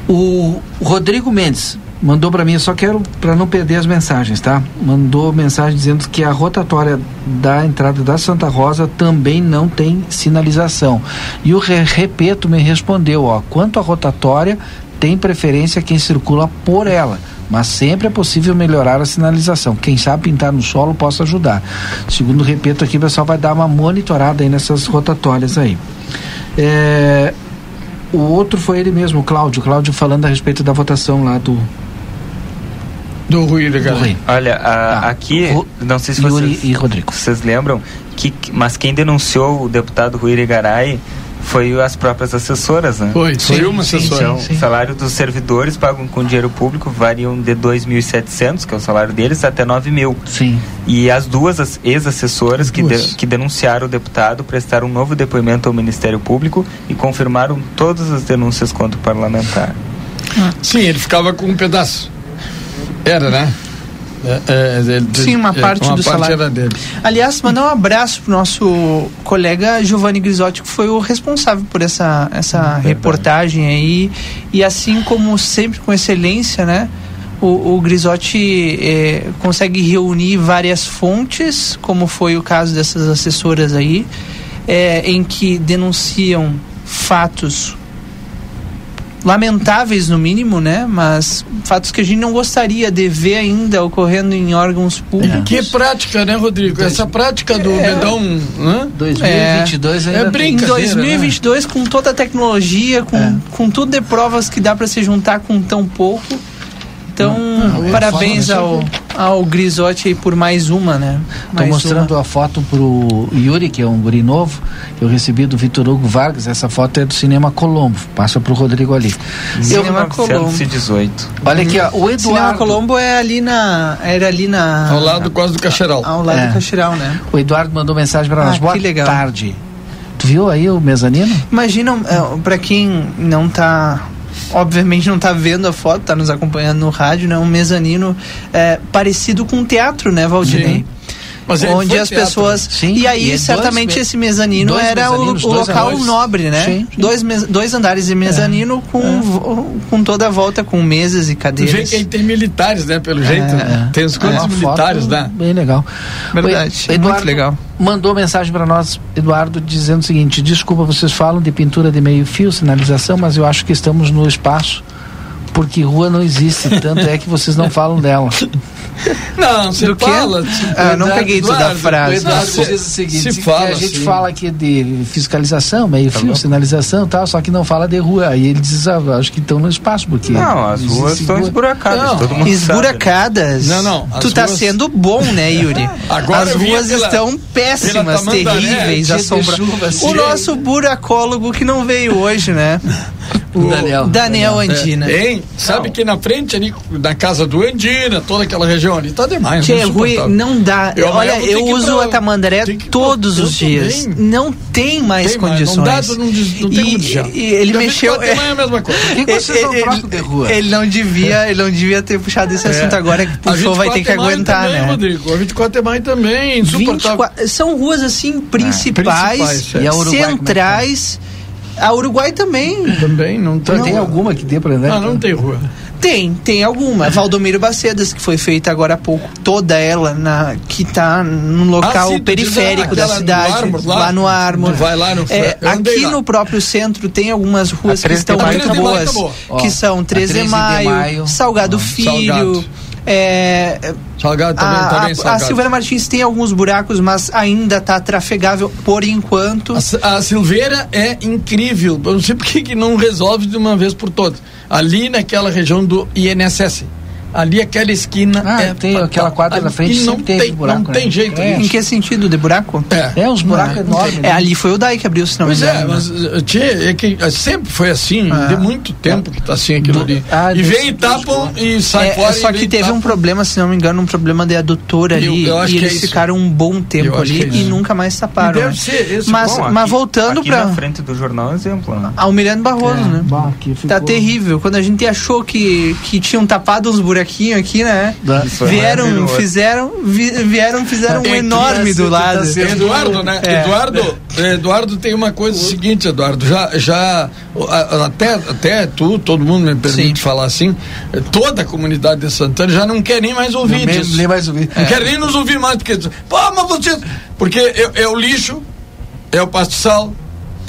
O Rodrigo Mendes, mandou para mim, só quero para não perder as mensagens, tá? Mandou mensagem dizendo que a rotatória da entrada da Santa Rosa também não tem sinalização. E o Repeto me respondeu, ó, quanto à rotatória, tem preferência quem circula por ela mas sempre é possível melhorar a sinalização. Quem sabe pintar no solo possa ajudar. Segundo repito aqui, o pessoal vai dar uma monitorada aí nessas rotatórias aí. É, o outro foi ele mesmo, o Cláudio. Cláudio falando a respeito da votação lá do, do Rui Irigaray. Olha, a, ah, aqui, não sei se vocês, e Rodrigo. vocês lembram, que, mas quem denunciou o deputado Rui Irigaray foi as próprias assessoras, né? Foi, foi uma assessora. Então, o salário dos servidores pagam com dinheiro público variam de 2.700, que é o salário deles, até 9 mil. Sim. E as duas ex-assessoras que, de, que denunciaram o deputado prestaram um novo depoimento ao Ministério Público e confirmaram todas as denúncias contra o parlamentar. Sim, ele ficava com um pedaço. Era, né? É, é, é, Sim, uma é, parte uma do parte salário. dele. Aliás, mandar um abraço pro nosso colega Giovanni Grisotti, que foi o responsável por essa, essa reportagem aí. E assim como sempre com excelência, né? O, o Grisotti é, consegue reunir várias fontes, como foi o caso dessas assessoras aí, é, em que denunciam fatos lamentáveis no mínimo, né? Mas fatos que a gente não gostaria de ver ainda ocorrendo em órgãos públicos. É. Que prática, né, Rodrigo? Essa prática do é, Bedão, né? 2022 é, ainda é brincadeira. Em 2022 né? com toda a tecnologia, com, é. com tudo de provas que dá para se juntar com tão pouco então, não, parabéns ao, ao Grisotti aí por mais uma, né? Estou mostrando uma. a foto pro Yuri, que é um guri novo, que eu recebi do Vitor Hugo Vargas. Essa foto é do Cinema Colombo. Passa pro Rodrigo ali. Cinema Colombo. 18. Olha aqui, ó, o Eduardo. Cinema Colombo é ali na. Era ali na. Ao lado quase do Cacheral. Ao lado é. do Cacheral, né? O Eduardo mandou mensagem para nós. Ah, Boa que legal. tarde. Tu viu aí o mezanino? Imagina, é, para quem não está obviamente não está vendo a foto, está nos acompanhando no rádio, né? Um mezanino é, parecido com um teatro, né, Valdinei? Sim. Mas onde as teatro. pessoas. Sim, e aí, e é certamente, esse mezanino era o, o local andares. nobre, né? Sim, sim. Dois, dois andares de mezanino é. com, é. com toda a volta, com mesas e cadeiras. Tu vê que aí tem militares, né? Pelo jeito. É. Tem os quantos militares, né? Bem legal. Verdade. O, Eduardo muito legal. Mandou mensagem para nós, Eduardo, dizendo o seguinte: desculpa, vocês falam de pintura de meio fio, sinalização, mas eu acho que estamos no espaço porque rua não existe, tanto é que vocês não falam dela. Não, você fala. Ah, não peguei toda a frase. O Eduardo diz o seguinte: se fala, a gente assim. fala aqui de fiscalização, meio fio, sinalização e tal, só que não fala de rua. Aí ele diz, ah, acho que estão no espaço, porque. Não, as ruas estão esburacadas. Não. Todo mundo esburacadas? Não, não. Tu tá ruas... sendo bom, né, Yuri? Agora as ruas pela, estão péssimas, terríveis, assombradas. O nosso buracólogo que não veio hoje, né? O Daniel. Daniel Andina. É, sabe que na frente ali, na casa do Andina, toda aquela região ali, tá demais. Que é ruim, não dá. Eu, Olha, eu uso pra, a Tamandaré todos os dias. Também. Não tem mais tem condições. Mais, não, dá, não, não tem e, e ele Já mexeu. É, é a mesma coisa. Por que vocês ele, ele, de rua? Ele não devia, ele não devia ter puxado esse é. assunto agora que puxou, vai ter que aguentar, também, né? Rodrigo, a 24 de maio também, insuportável. 24, são ruas assim principais, é, principais centrais a Uruguai também. Também, não tem. Tem alguma que dê para andar? Não, não tem rua. Tem, tem alguma. Valdomiro Bacedas, que foi feita agora há pouco, toda ela, na, que está no local ah, periférico da cidade, Armor, lá, lá, no Armor. Vai lá no é, Aqui lá. no próprio centro tem algumas ruas que estão muito boas, que são 13 de maio, maio Salgado Filho. Salgado. É, salgado também, a, também salgado. A Silveira Martins tem alguns buracos, mas ainda está trafegável por enquanto. A, a Silveira é incrível. Eu não sei por que não resolve de uma vez por todas. Ali naquela região do INSS Ali aquela esquina ah, é tem aquela quadra na frente não tem buraco, não né? tem jeito. É. Em que sentido de buraco? É, é uns buracos é. enormes. É, né? ali foi o DAI que abriu, se não pois me engano. Pois é, mas né? tchê, é que é, sempre foi assim, ah. de muito tempo que está assim aquilo ali. Ah, e vem e tapam e sai é, fora. Só que teve um problema, se não me engano, um problema de adutora ali. Eu, eu e eles ficaram um bom tempo ali e nunca mais taparam. deve né? ser isso. Mas, Bom, mas voltando para na frente do jornal exemplo. Né? Almirante Barroso, né? Tá terrível. Quando a gente achou que que tinham tapado uns buraquinhos aqui, né? né? Vieram, fizeram, vieram, fizeram um enorme do lado. Eduardo, né? É. Eduardo, Eduardo tem uma coisa seguinte, Eduardo, já, já até, até tu, todo mundo me permite Sim. falar assim, toda a comunidade de Santana já não quer nem mais ouvir não disso. Nem mais ouvir. Não é. quer nem nos ouvir mais, porque, pô, mas vocês, porque é, é o lixo, é o pastiçal,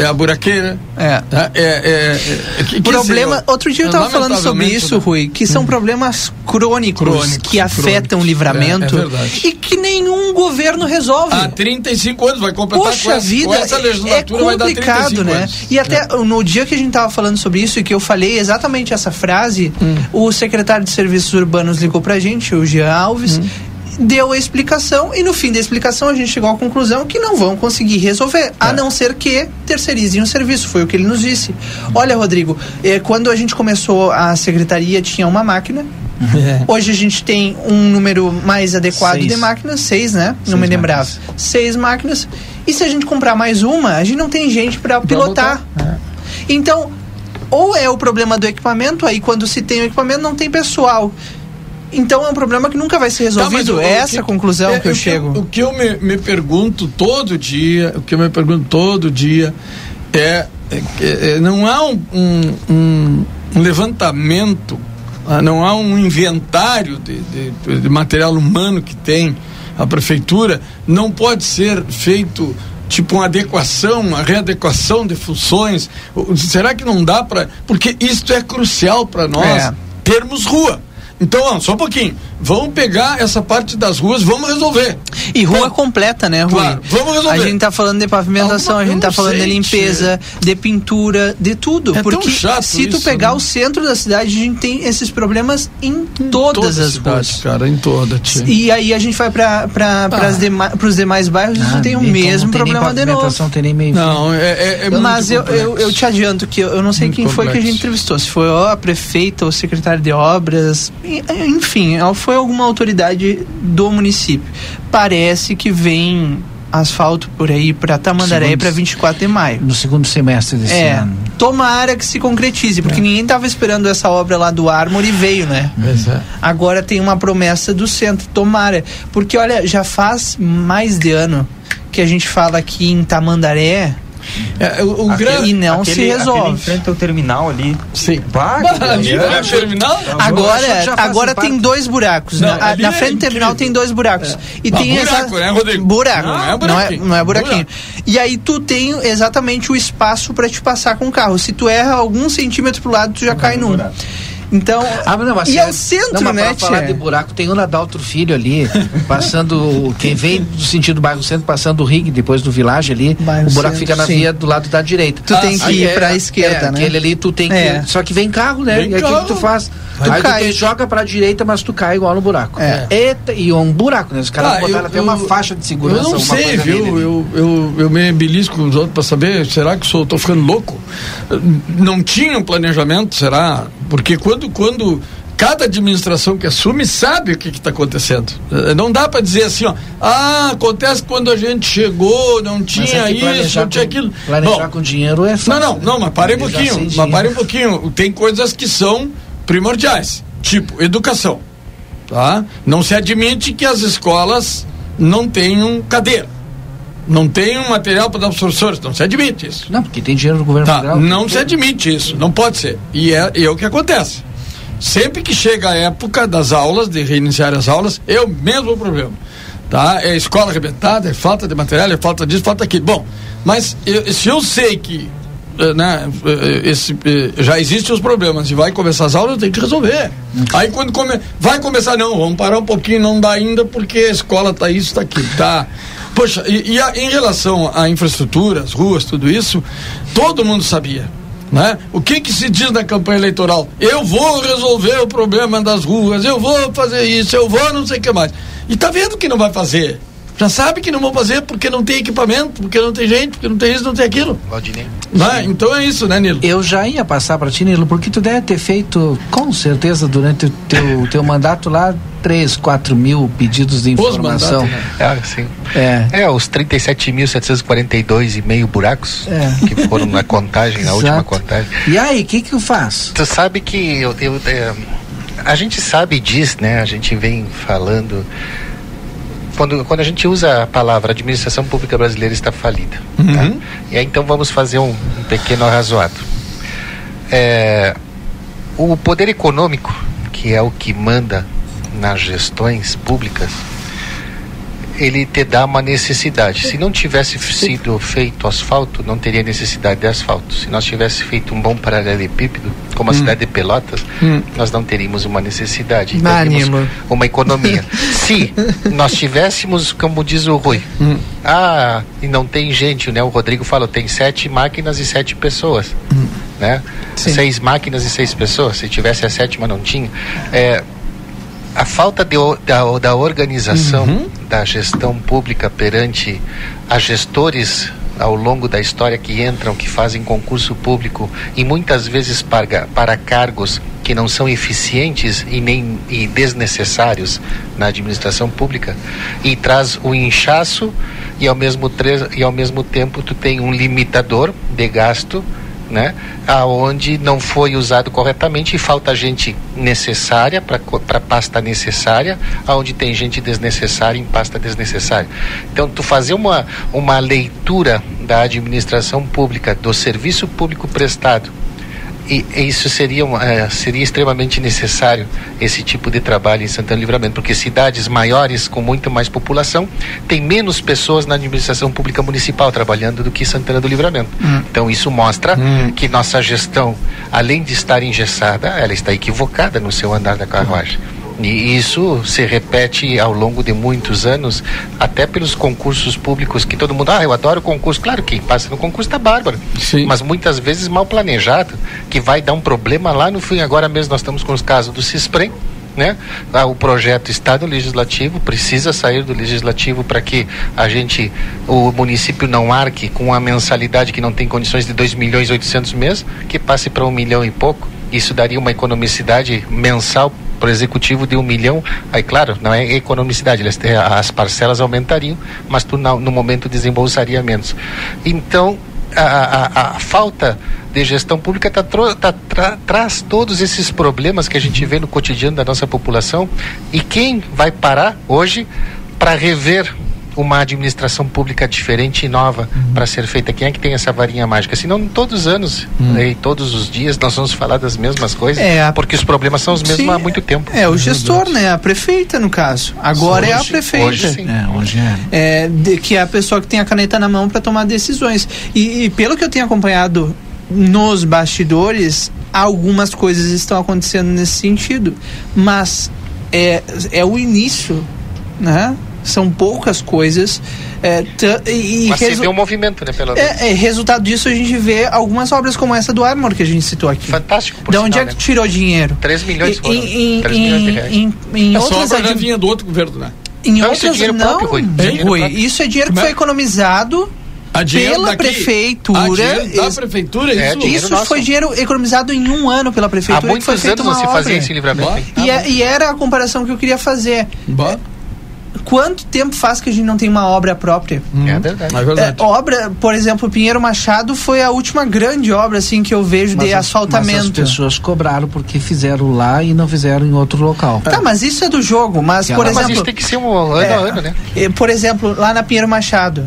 é a buraqueira. É. Tá? é, é, é que, problema. Dizer, outro dia eu estava falando sobre isso, né? Rui, que são hum. problemas crônicos, crônicos que afetam crônicos. o livramento é, é e que nenhum governo resolve. Há 35 anos vai completar Poxa essa, vida, essa legislatura é complicado, né? Anos. E até é. no dia que a gente estava falando sobre isso e que eu falei exatamente essa frase, hum. o secretário de Serviços Urbanos ligou pra gente, o Jean Alves, hum deu a explicação e no fim da explicação a gente chegou à conclusão que não vão conseguir resolver, é. a não ser que terceirizem o serviço, foi o que ele nos disse. Olha, Rodrigo, eh, quando a gente começou a secretaria tinha uma máquina, é. Hoje a gente tem um número mais adequado seis. de máquinas, seis, né? Seis não me lembrava. Máquinas. Seis máquinas. E se a gente comprar mais uma, a gente não tem gente para pilotar. É. Então, ou é o problema do equipamento, aí quando se tem o equipamento não tem pessoal. Então é um problema que nunca vai ser tá, resolvido. Tá, é essa que, a conclusão é, que eu chego. Que, o que eu me, me, pergunto todo dia, o que eu me pergunto todo dia é, é, é não há um, um, um, levantamento, ah, não há um inventário de, de, de material humano que tem a prefeitura, não pode ser feito tipo uma adequação, uma readequação de funções. Será que não dá para. Porque isto é crucial para nós é. termos rua. Então, ó, só um pouquinho. Vamos pegar essa parte das ruas, vamos resolver. E rua Bom, completa, né, Rui? Claro, vamos resolver. A gente tá falando de pavimentação, Alguma, a gente tá falando sei, de limpeza, tia. de pintura, de tudo. É porque se tu pegar né? o centro da cidade, a gente tem esses problemas em, em todas, todas as ruas. cara, em toda, tia. E aí a gente vai para ah. dema, os demais bairros e ah, tem o mesmo tem problema de novo. Tem nem meio não, é, é, é Mas eu, eu, eu, te adianto que eu, eu não sei muito quem complexo. foi que a gente entrevistou. Se foi ó, a prefeita ou o secretário de obras, enfim, foi alguma autoridade do município. Parece que vem asfalto por aí para Tamandaré para 24 de maio. No segundo semestre desse é, ano. Tomara que se concretize, porque é. ninguém estava esperando essa obra lá do Armor e veio, né? É. Agora tem uma promessa do centro, tomara. Porque olha, já faz mais de ano que a gente fala aqui em Tamandaré, é, o, o aquele, e não aquele, se resolve. enfrenta o terminal ali. Sim. Bah, ali é, terminal? Agora, agora tem dois buracos. Não, na, na frente do terminal tem dois buracos. É. E tem buraco, essa... né, Rodrigo? Buraco. Não é, não é, não é buraquinho. Buraco. E aí tu tem exatamente o espaço para te passar com o carro. Se tu erra algum centímetro pro lado, tu já cai num. Buraco. Então, ah, não, mas e é o centro, não, né, falar de buraco, tem o Nadalto Filho ali, passando, quem vem do sentido do bairro centro, passando o Rig, depois do Vilage ali, bairro o buraco centro, fica na sim. via do lado da direita. Tu ah, tem que ir é, pra esquerda, é, né? Aquele ali tu tem é. que, só que vem carro, né? Vem e aí o que tu faz? Tu aí cai. tu joga pra direita, mas tu cai igual no buraco. É. Eita, e um buraco, né? Os caras ah, botaram até uma faixa de segurança. Eu não sei, viu? Eu, eu, eu me belisco com os outros pra saber, será que sou, tô ficando louco? Não tinha um planejamento, será? Porque quando, quando cada administração que assume sabe o que está acontecendo. Eh, não dá para dizer assim, ó, ah, acontece quando a gente chegou, não tinha é isso, não tinha aquilo. Planejar Bom, com dinheiro é fácil. Não, não, não, mas pare um pouquinho, mas pare um pouquinho. Tem coisas que são primordiais, tipo educação, tá? Não se admite que as escolas não tenham cadeira. Não tem um material para dar para os professores, não se admite isso. Não, porque tem dinheiro do governo tá, federal. Não se admite isso, não pode ser. E é, é o que acontece. Sempre que chega a época das aulas, de reiniciar as aulas, é o mesmo problema. Tá? É escola arrebentada, é falta de material, é falta disso, falta aquilo. Bom, mas eu, se eu sei que eh, né, eh, esse, eh, já existem os problemas e vai começar as aulas, tem que resolver. Aí quando come, vai começar, não, vamos parar um pouquinho, não dá ainda porque a escola tá isso, tá aqui, tá. Poxa, e, e a, em relação à infraestrutura, as ruas, tudo isso, todo mundo sabia. Né? O que que se diz na campanha eleitoral? Eu vou resolver o problema das ruas, eu vou fazer isso, eu vou não sei o que mais. E tá vendo que não vai fazer. Já sabe que não vão fazer porque não tem equipamento, porque não tem gente, porque não tem isso, não tem aquilo. Né? Então é isso, né, Nilo? Eu já ia passar para ti, Nilo, porque tu deve ter feito, com certeza, durante o teu, teu mandato lá, 3, 4 mil pedidos de informação. Mandato, né? É, sim. É, é os 37.742 e meio buracos é. que foram na contagem, na última contagem. E aí, o que que eu faço? Tu sabe que eu, eu é, a gente sabe disso, né? A gente vem falando quando, quando a gente usa a palavra administração pública brasileira está falida. Tá? Uhum. Tá? E aí então vamos fazer um, um pequeno arrazoado. É, o poder econômico, que é o que manda nas gestões públicas, ele te dá uma necessidade. Se não tivesse sido feito asfalto, não teria necessidade de asfalto. Se nós tivéssemos feito um bom paralelepípedo, como a hum. cidade de Pelotas, hum. nós não teríamos uma necessidade. Teríamos uma economia. Se nós tivéssemos, como diz o Rui, hum. ah, e não tem gente, né? O Rodrigo falou, tem sete máquinas e sete pessoas. Hum. Né? Seis máquinas e seis pessoas. Se tivesse a sétima, não tinha. É, a falta de, da, da organização uhum. Da gestão pública perante a gestores ao longo da história que entram, que fazem concurso público e muitas vezes para, para cargos que não são eficientes e nem e desnecessários na administração pública e traz o inchaço e ao mesmo, e ao mesmo tempo tu tem um limitador de gasto né? Aonde não foi usado corretamente e falta gente necessária para pasta necessária, aonde tem gente desnecessária em pasta desnecessária. Então, tu fazer uma, uma leitura da administração pública, do serviço público prestado e, isso seria, é, seria extremamente necessário, esse tipo de trabalho em Santana Livramento, porque cidades maiores, com muito mais população, tem menos pessoas na administração pública municipal trabalhando do que Santana do Livramento. Hum. Então, isso mostra hum. que nossa gestão, além de estar engessada, ela está equivocada no seu andar da carruagem. Hum. E isso se repete ao longo de muitos anos, até pelos concursos públicos que todo mundo, ah, eu adoro concurso. Claro que passa no concurso tá bárbaro, Sim. mas muitas vezes mal planejado, que vai dar um problema lá no fim. Agora mesmo nós estamos com os casos do CISPREM, né? Ah, o projeto está no legislativo, precisa sair do legislativo para que a gente, o município não arque com uma mensalidade que não tem condições de 2 milhões e 800 meses, que passe para um milhão e pouco. Isso daria uma economicidade mensal para o executivo de um milhão, aí claro, não é economicidade, as parcelas aumentariam, mas tu no momento desembolsaria menos. Então, a, a, a falta de gestão pública tá, tá, tra, traz todos esses problemas que a gente vê no cotidiano da nossa população e quem vai parar hoje para rever uma administração pública diferente e nova uhum. para ser feita. Quem é que tem essa varinha mágica? Senão, todos os anos uhum. né, e todos os dias nós vamos falar das mesmas coisas, é a... porque os problemas são os mesmos sim, há muito tempo. É, o gestor, né? A prefeita, no caso. Agora hoje, é a prefeita. Hoje sim. É, hoje é. é de, que é a pessoa que tem a caneta na mão para tomar decisões. E, e pelo que eu tenho acompanhado nos bastidores, algumas coisas estão acontecendo nesse sentido. Mas é, é o início, né? São poucas coisas. É, e, Mas resu... um movimento, né? Pelo é, é, resultado disso, a gente vê algumas obras como essa do Armor que a gente citou aqui. Fantástico. Por de onde é que né? tirou dinheiro? 3 milhões de em, 3 milhões de reais. Em, em outras obra vinha do outro governo, né? Em não, outras, isso é não, próprio, Rui. Isso é dinheiro que foi economizado pela daqui, prefeitura. da prefeitura, é, isso? Isso nosso. foi dinheiro economizado em um ano pela prefeitura. Há muitos anos você fazia esse livramento. E, é, e, era a comparação que eu queria fazer. Quanto tempo faz que a gente não tem uma obra própria? Hum. É verdade. É verdade. É, obra, por exemplo, Pinheiro Machado foi a última grande obra assim que eu vejo mas de as, asfaltamento. Mas as pessoas cobraram porque fizeram lá e não fizeram em outro local. Tá, mas isso é do jogo, mas por exemplo, mas isso tem que ser um ano é, a ano, né? Por exemplo, lá na Pinheiro Machado,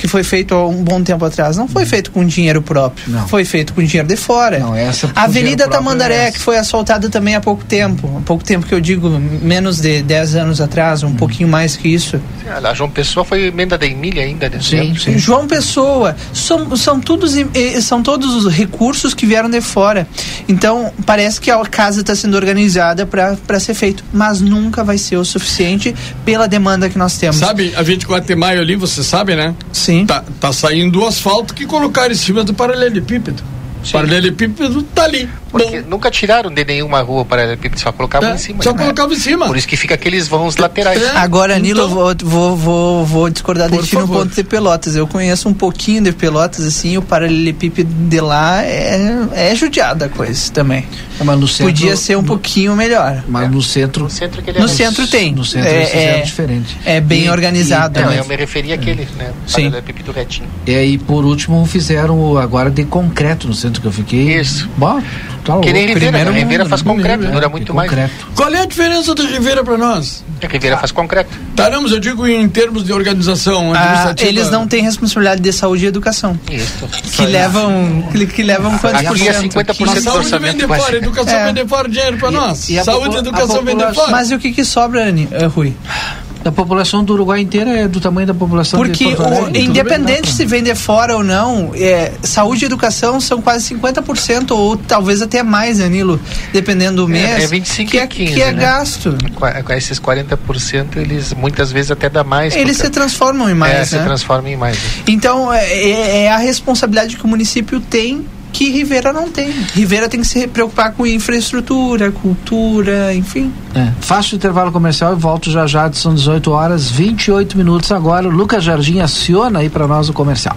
que foi feito há um bom tempo atrás, não foi feito com dinheiro próprio. Não. Foi feito com dinheiro de fora. Não, essa a Avenida Tamandaré, é que foi asfaltada também há pouco tempo. Há pouco tempo que eu digo, menos de 10 anos atrás, um hum. pouquinho mais que isso. A João Pessoa foi emenda da Emília ainda, né? Sim, sim. João Pessoa. São, são, todos, são todos os recursos que vieram de fora. Então, parece que a casa está sendo organizada para ser feito. Mas nunca vai ser o suficiente pela demanda que nós temos. Sabe, a 24 de maio ali, você sabe, né? Sim. Tá, tá saindo o asfalto que colocaram em cima do paralelepípedo. Sim. Paralelepípedo tá ali. Porque Bom. nunca tiraram de nenhuma rua paralelepípedo, só colocavam é, em cima. Só né? colocavam em cima. Por isso que fica aqueles vãos laterais. É. Agora, Nilo, então, vou, vou, vou, vou discordar de ti no ponto de Pelotas. Eu conheço um pouquinho de Pelotas, assim, o paralelepípedo de lá é, é judiada a coisa também. É, mas no centro, Podia ser um no, pouquinho melhor. Mas é. no centro. No centro, é no centro tem. No centro é, é diferente. É bem e, organizado. E, não, eu me referi àquele, né? Paralelepípedo retinho. E aí, por último, fizeram agora de concreto no centro que eu fiquei. Isso. Bom, tá que nem Ribeira, Primeiro, né? Ribeira faz concreto, dura muito mais. Qual é a diferença de Ribeira para nós? É que Ribeira faz concreto. Taramos, eu digo em termos de organização ah, Eles não têm responsabilidade de saúde e educação. Isso. Que levam, que, que levam quantos por cento? 50% do orçamento. Vem de fora, educação é. vem de fora, dinheiro para nós. E saúde e educação vem de fora. Mas e o que que sobra, Ani, uh, Rui? Da população do Uruguai inteira é do tamanho da população Porque de Porto Alegre, o, independente se vem de fora ou não, é, saúde e educação são quase 50% ou talvez até mais, né, Nilo? Dependendo do mês. É, é 25 que é, 15, que é né? gasto. Com esses 40%, eles muitas vezes até dá mais. Eles se transformam em mais, é, né? se transformam em mais. Né? Então, é, é, é a responsabilidade que o município tem que Rivera não tem. Rivera tem que se preocupar com infraestrutura, cultura, enfim. É. Faço o intervalo comercial e volto já já, são 18 horas, 28 minutos agora. O Lucas Jardim aciona aí para nós o comercial.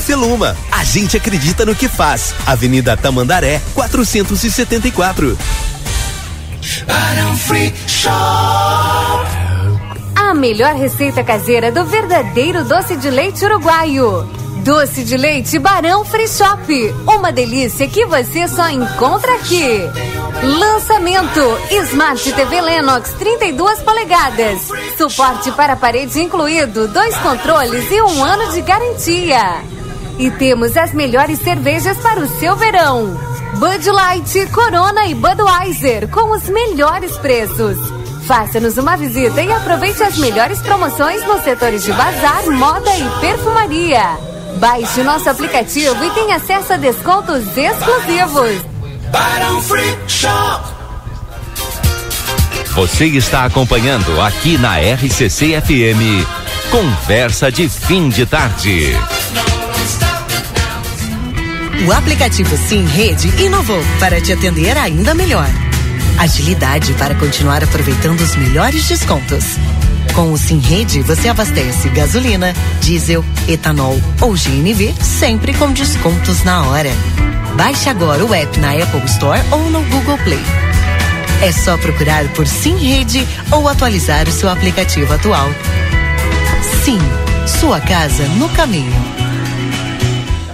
Feluma. A gente acredita no que faz. Avenida Tamandaré, 474. Free Shop. A melhor receita caseira do verdadeiro doce de leite uruguaio. Doce de leite Barão Free Shop. Uma delícia que você só encontra aqui. Lançamento: Smart TV Lennox 32 polegadas. Suporte para parede incluído, dois controles e um ano de garantia. E temos as melhores cervejas para o seu verão. Bud Light, Corona e Budweiser com os melhores preços. Faça-nos uma visita e aproveite as melhores promoções nos setores de bazar, moda e perfumaria. Baixe nosso aplicativo e tenha acesso a descontos exclusivos. Barão Free Shop. Você está acompanhando aqui na RCC FM. Conversa de fim de tarde. O aplicativo Sim Rede inovou para te atender ainda melhor. Agilidade para continuar aproveitando os melhores descontos. Com o Sim Rede, você abastece gasolina, diesel, etanol ou GNV sempre com descontos na hora. Baixe agora o app na Apple Store ou no Google Play. É só procurar por Sim Rede ou atualizar o seu aplicativo atual. Sim, sua casa no caminho.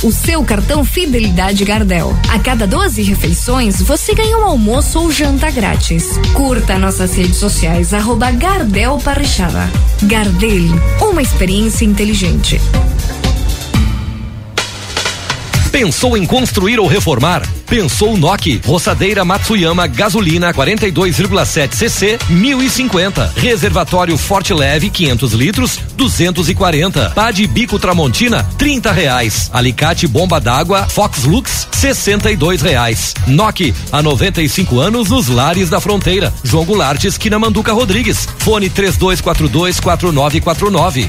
O seu cartão Fidelidade Gardel. A cada 12 refeições, você ganha um almoço ou janta grátis. Curta nossas redes sociais, arroba Gardel. Gardel, uma experiência inteligente. Pensou em construir ou reformar? Pensou Noki, roçadeira Matsuyama gasolina 42,7 cc 1050, reservatório Forte Leve 500 litros 240, pá de bico Tramontina 30 reais, alicate bomba d'água Fox Lux 62 reais. Noki há 95 anos nos lares da fronteira. João Goulart esquina Manduca Rodrigues. Fone 3242 4949.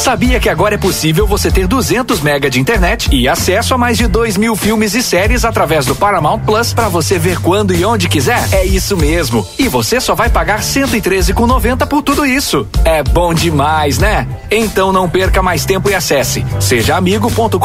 sabia que agora é possível você ter 200 mega de internet e acesso a mais de 2 mil filmes e séries através do Paramount Plus para você ver quando e onde quiser? É isso mesmo. E você só vai pagar 113,90 por tudo isso. É bom demais, né? Então não perca mais tempo e acesse sejaamigo.com.br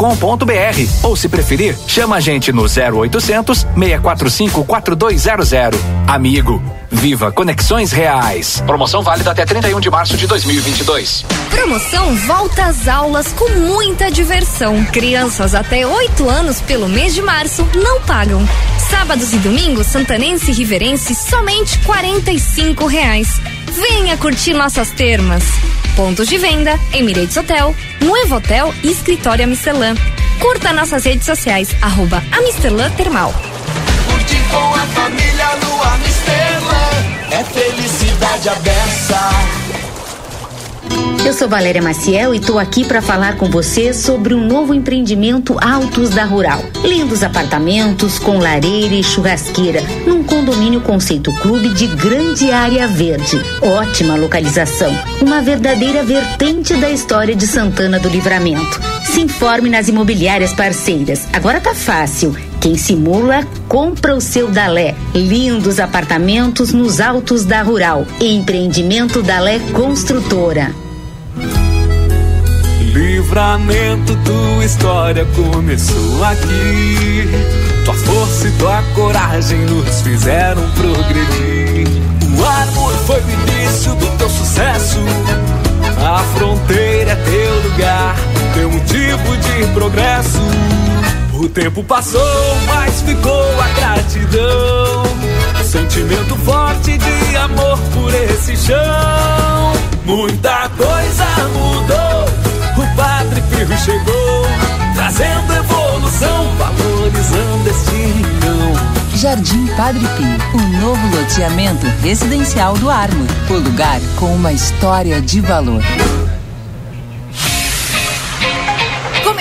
ou se preferir, chama a gente no 0800 645 4200. Amigo, viva conexões reais. Promoção válida até 31 de março de 2022. Promoção volta às aulas com muita diversão. Crianças até 8 anos pelo mês de março não pagam. Sábados e domingos, Santanense e Riverense, somente R$ reais. Venha curtir nossas termas. Pontos de venda, Emirates Hotel, Nuevo Hotel e Escritório Amistelã. Curta nossas redes sociais, arroba Amistelã Termal. Curte com a família no Amistelã, é felicidade abessa. Eu sou Valéria Maciel e estou aqui para falar com você sobre um novo empreendimento Altos da Rural. Lindos apartamentos com lareira e churrasqueira, num condomínio conceito clube de grande área verde. Ótima localização, uma verdadeira vertente da história de Santana do Livramento. Se informe nas imobiliárias parceiras. Agora tá fácil. Quem simula, compra o seu Dalé. Lindos apartamentos nos altos da Rural. Empreendimento Dalé Construtora. Livramento, tua história começou aqui. Tua força e tua coragem nos fizeram progredir. O amor foi o início do teu sucesso. A fronteira é teu lugar, teu motivo de progresso. O tempo passou, mas ficou a gratidão. Sentimento forte de amor por esse chão. Muita coisa mudou, o Padre Pio chegou, trazendo evolução, valorizando este rincão. Jardim Padre Pio, o novo loteamento residencial do Armo, o lugar com uma história de valor.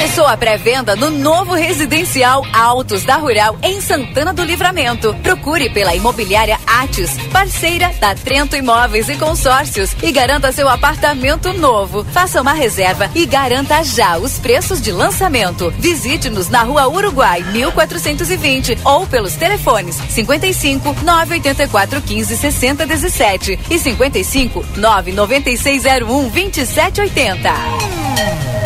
Começou a pré-venda no novo residencial Altos da Rural em Santana do Livramento. Procure pela imobiliária Atis, parceira da Trento Imóveis e Consórcios e garanta seu apartamento novo. Faça uma reserva e garanta já os preços de lançamento. Visite-nos na Rua Uruguai, 1420 ou pelos telefones 55 984 15 60 17 e 55 99601 2780.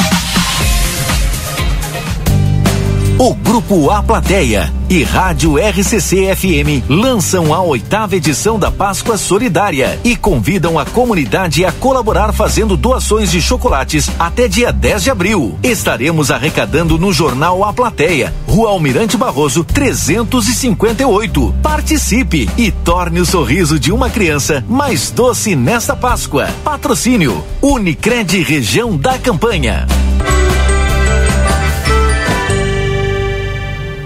O Grupo A Plateia e Rádio RCC FM lançam a oitava edição da Páscoa Solidária e convidam a comunidade a colaborar fazendo doações de chocolates até dia 10 de abril. Estaremos arrecadando no jornal A Plateia, Rua Almirante Barroso, 358. Participe e torne o sorriso de uma criança mais doce nesta Páscoa. Patrocínio Unicred Região da Campanha.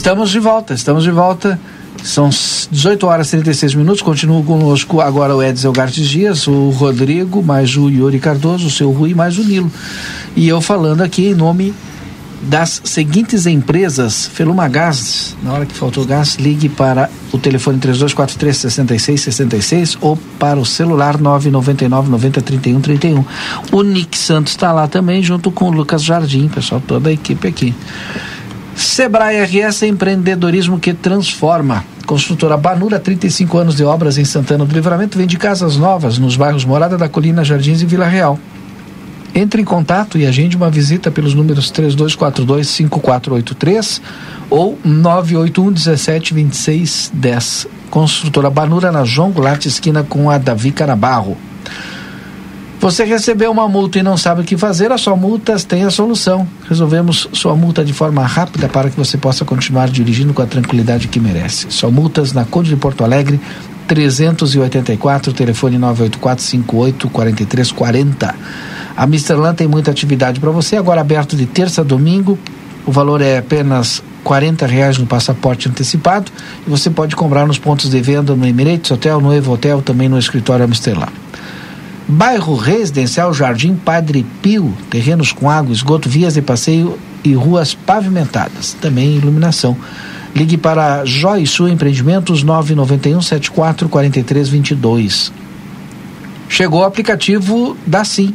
Estamos de volta, estamos de volta. São 18 horas e 36 minutos. Continua conosco agora o Edson Gartes Dias, o Rodrigo, mais o Yuri Cardoso, o seu Rui, mais o Nilo. E eu falando aqui em nome das seguintes empresas, Feluma Gás, na hora que faltou gás, ligue para o telefone 3243 6666 ou para o celular 999 90 31 31. O Nick Santos está lá também, junto com o Lucas Jardim, pessoal, toda a equipe aqui. Sebrae RS empreendedorismo que transforma. Construtora Banura, 35 anos de obras em Santana do Livramento, vende casas novas nos bairros Morada da Colina, Jardins e Vila Real. Entre em contato e agende uma visita pelos números 3242-5483 ou 981 17 26 10. Construtora Banura na João Goulart, esquina com a Davi Canabarro. Você recebeu uma multa e não sabe o que fazer, a sua multas tem a solução. Resolvemos sua multa de forma rápida para que você possa continuar dirigindo com a tranquilidade que merece. Só multas na Conde de Porto Alegre, 384, telefone 984584340. A Misterland tem muita atividade para você, agora aberto de terça a domingo. O valor é apenas R$ reais no passaporte antecipado e você pode comprar nos pontos de venda no Emirates Hotel, no Evo Hotel, também no escritório Amsterdã. Bairro Residencial Jardim Padre Pio, terrenos com água, esgoto, vias de passeio e ruas pavimentadas, também iluminação. Ligue para Joy Sul Empreendimentos 991 74 43 22. Chegou o aplicativo da Sim.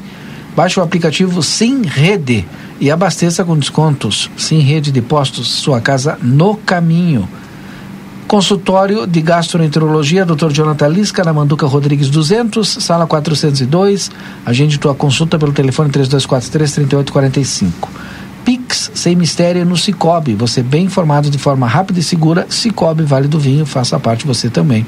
Baixe o aplicativo Sim Rede e abasteça com descontos. Sim Rede de Postos, sua casa no caminho. Consultório de Gastroenterologia, Dr. Jonathan Lisca, na Manduca Rodrigues 200, sala 402. Agende tua consulta pelo telefone 3243-3845. Pix, sem mistério, no Cicobi. Você bem informado de forma rápida e segura. Cicobi, Vale do Vinho, faça parte você também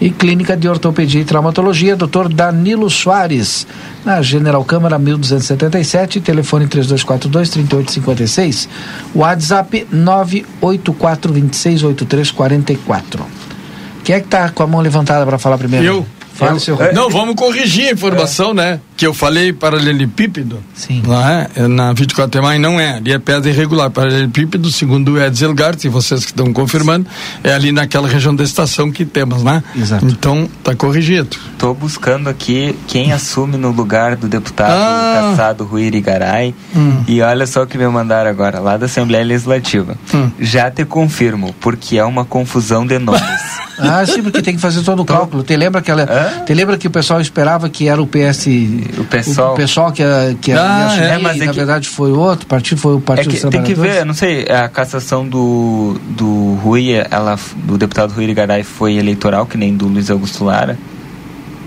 e Clínica de Ortopedia e Traumatologia, Dr. Danilo Soares, na General Câmara 1277, telefone 3242-3856, WhatsApp 984268344. Quem é que está com a mão levantada para falar primeiro? Eu. Fala, seu Não, vamos corrigir a informação, é. né? Que eu falei paralelepípedo. Sim. Lá é, na 24 de maio não é. Ali é pedra irregular. Paralelepípedo, segundo o Edzelgart, e vocês que estão confirmando, é ali naquela região da estação que temos, né? Exato. Então, tá corrigido. Estou buscando aqui quem assume no lugar do deputado Ah. caçado Rui Irigaray. Hum. E olha só o que me mandaram agora, lá da Assembleia Legislativa. Hum. Já te confirmo, porque é uma confusão de nomes. Ah, sim, porque tem que fazer todo o cálculo. Te lembra que ela, te lembra que o pessoal esperava que era o PS, o pessoal, o pessoal que ia, que Ah, assumir, é, mas é na que- verdade foi outro partido, foi o É Partido que dos tem que ver, não sei, a cassação do, do Rui, ela, do deputado Rui Irigaray foi eleitoral, que nem do Luiz Augusto Lara.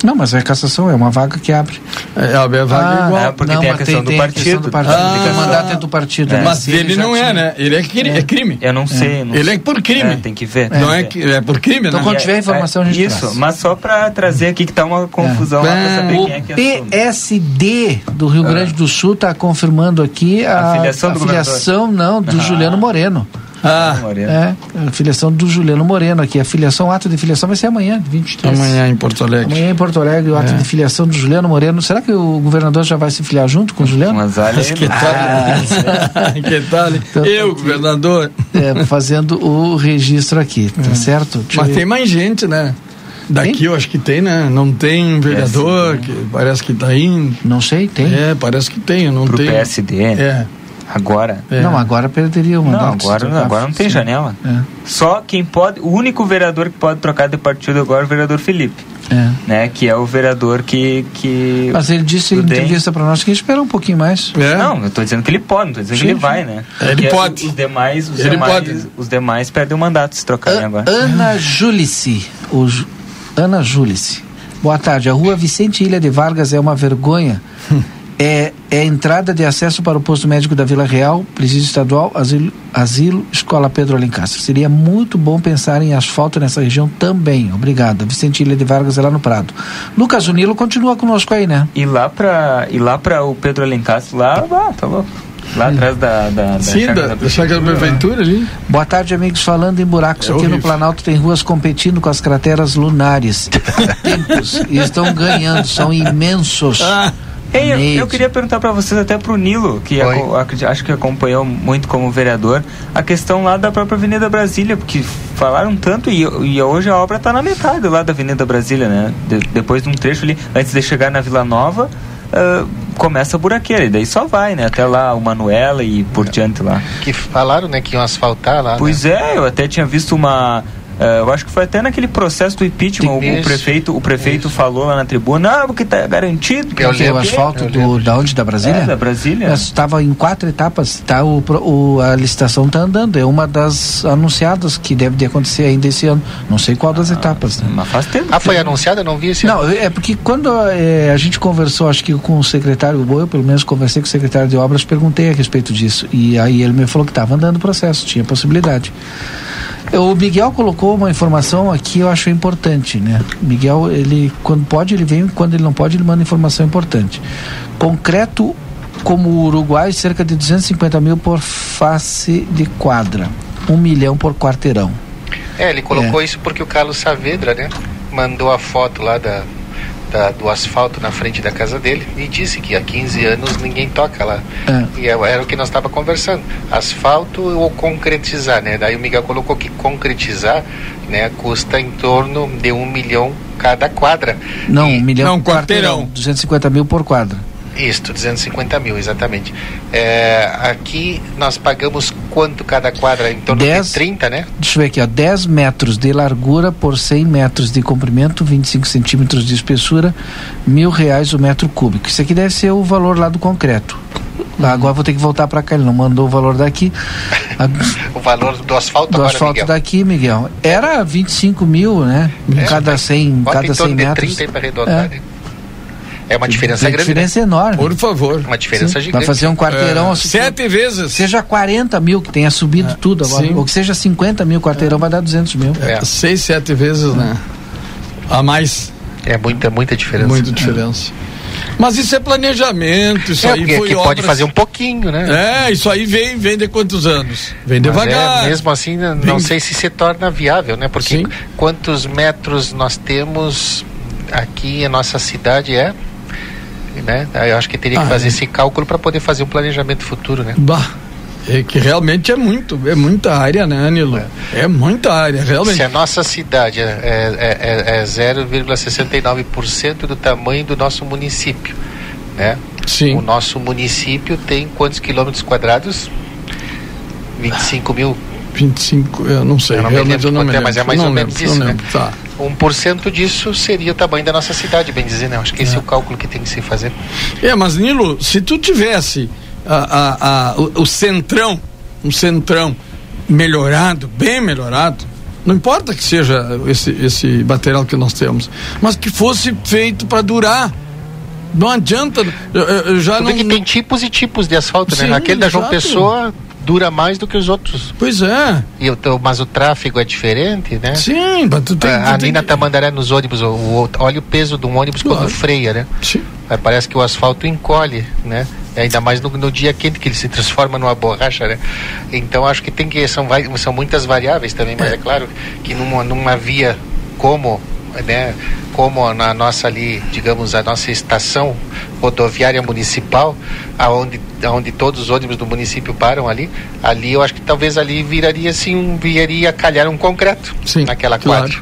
Não, mas é cassação, é uma vaga que abre. É, a vaga Ah, igual. É, porque não, tem a questão do tem a partido. questão do partido. Ah. Tem que mandar dentro do partido. né? Mas ele já não é, né? Ele é, cri- é crime. Eu não sei. não Ele é sei. por crime. É, tem que ver. Não é, que- é por crime, Então, né? quando tiver informação, a gente Isso, traz. mas só pra trazer aqui que tá uma confusão lá pra saber O quem é que assume. PSD do Rio Grande do Sul está confirmando aqui a, A filiação do a filiação, não, do Ah. Juliano Moreno. Ah, Moreno. É, a filiação do Juliano Moreno aqui. A filiação, o ato de filiação vai ser amanhã, 23. amanhã em Porto Alegre. Amanhã em Porto Alegre, o ato É. de filiação do Juliano Moreno. Será que o governador já vai se filiar junto com o Juliano? Mas olha que tal? Ah. que tal? Então, Eu, tá- governador. É, fazendo o registro aqui, tá certo? Deixa Mas ver. tem mais gente, né? Daqui eu acho que tem, né? Não tem vereador, que parece que tá indo. Não sei, tem. É, parece que tem, não Pro tenho. PSD. É. Agora. É. Não, agora perderia o Não, mandato. agora, não, agora não tem Sim. janela. É. Só quem pode. O único vereador que pode trocar de partido agora é o vereador Felipe. É. Né? Que é o vereador que. que Mas ele disse em entrevista para nós que ia esperar um pouquinho mais. É. Não, eu tô dizendo que ele pode, não tô dizendo Sim, que ele sim. vai, né? Ele Porque pode. Os demais, os Ele demais, pode. os demais perdem o mandato se trocarem agora. Ana Júlice. O Ju- Ana Júlice. Boa tarde. A rua Vicente Ilha de Vargas é uma vergonha. É, é a entrada de acesso para o posto médico da Vila Real, presídio estadual, asilo, asilo Escola Pedro Alencastre. Seria muito bom pensar em asfalto nessa região também. Obrigada. Vicente Ilha de Vargas é lá no Prado. Lucas Unilo continua conosco aí, né? E lá pra, e lá pra o Pedro Alencastro, lá, ah, tá louco. Lá atrás da, da, da Sim, chácara da, da chácara da prefeitura ali. Boa tarde, amigos. Falando em buracos, É aqui no horrível. Planalto tem ruas competindo com as crateras lunares. Tempos. E estão ganhando, são imensos. Ei, eu, eu, queria perguntar para vocês, até para o Nilo, que acho que acompanhou muito como vereador, a questão lá da própria Avenida Brasília, porque falaram tanto e, e hoje a obra está na metade lá da Avenida Brasília, né? De, depois de um trecho ali, antes de chegar na Vila Nova, uh, começa a buraqueira, e daí só vai, né? Até lá o Manuela e por diante lá. Que falaram, né, que iam asfaltar lá. Pois né? é, eu até tinha visto uma Uh, eu acho que foi até naquele processo do impeachment, o, o, prefeito, o prefeito falou lá na tribuna, ah, porque está garantido. Que eu o asfalto do, da onde? Da Brasília? É, da Brasília. Estava em quatro etapas, tá, o, o, a licitação está andando, é uma das anunciadas que deve de acontecer ainda esse ano. Não sei qual das ah, etapas. Né? Mas faz tempo. Ah, foi anunciada? Não vi esse Não, ano. é porque quando é, a gente conversou, acho que com o secretário, eu pelo menos conversei com o secretário de obras, perguntei a respeito disso. E aí ele me falou que estava andando o processo, tinha possibilidade. O Miguel colocou uma informação aqui, eu acho importante, né? Miguel, ele quando pode ele vem, quando ele não pode ele manda informação importante. Concreto como o Uruguai, cerca de 250 mil por face de quadra, um milhão por quarteirão. É, ele colocou é. isso porque o Carlos Saavedra, né, mandou a foto lá da, da, do asfalto na frente da casa dele e disse que há 15 anos ninguém toca lá. É. E é, era o que nós estava conversando. Asfalto ou concretizar, né? Daí o Miguel colocou que concretizar né, custa em torno de um milhão cada quadra. Não, e, um milhão não, quarteirão. quarteirão. 250 mil por quadra. Isso, 250 mil, exatamente. É, aqui nós pagamos quanto cada quadra? Em torno dez, de 30, né? Deixa eu ver aqui, ó, 10 metros de largura por 100 metros de comprimento, 25 centímetros de espessura, mil reais o metro cúbico. Isso aqui deve ser o valor lá do concreto. Lá, agora vou ter que voltar para cá, ele não mandou o valor daqui. o valor do asfalto Do agora, asfalto Miguel. daqui, Miguel. Era 25 mil, né? É, cada 100, cada 100 metros. 30 para arredondar, é. Né? É uma diferença Tem grande. diferença né? enorme. Por favor. Uma diferença Sim. gigante. Vai fazer um quarteirão. É, sete vezes. Seja 40 mil, que tenha subido é. tudo agora. Sim. Ou que seja 50 mil, quarteirão é. vai dar 200 mil. É. Seis, sete vezes, né? A mais. É muita, muita diferença. Muita diferença. Mas isso é planejamento, isso é, aí foi obras... pode fazer um pouquinho, né? É, isso aí vem, vem de quantos anos? Vem devagar. É, mesmo assim, não vem... sei se se torna viável, né? Porque Sim. quantos metros nós temos aqui em nossa cidade é né? Eu acho que teria que ah, fazer é. esse cálculo para poder fazer um planejamento futuro, né? Bah. É que realmente é muito, é muita área, né, Anilo? É, é muita área, realmente. Se a nossa cidade é, é, é, é 0,69% do tamanho do nosso município, né? Sim. O nosso município tem quantos quilômetros quadrados? 25 mil 25, eu não sei, eu não realmente eu não me lembro. Mas é mais não ou menos lembro, isso, né? Tá. 1% disso seria o tamanho da nossa cidade, bem dizer, né? Acho que esse é. é o cálculo que tem que se fazer. É, mas Nilo, se tu tivesse a, a, a, o, o centrão, um centrão melhorado, bem melhorado, não importa que seja esse, esse material que nós temos, mas que fosse feito para durar. Não adianta. Eu, eu já não. tem tipos e tipos de asfalto, né? Sim, né? Aquele da João exato. Pessoa dura mais do que os outros. Pois é. E o, mas o tráfego é diferente, né? Sim, mas tu tem, a, ali na Tamandaré nos ônibus, o, o, olha o peso de um ônibus claro. quando freia, né? Sim. Aí parece que o asfalto encolhe, né? Ainda mais no, no, dia quente que ele se transforma numa borracha, né? Então acho que tem que são, são muitas variáveis também, mas é, é claro que numa, numa via como né, como na nossa ali, digamos, a nossa estação rodoviária municipal, aonde, aonde todos os ônibus do município param ali, ali eu acho que talvez ali viraria assim, um, viria calhar um concreto Sim, naquela claro. quadra.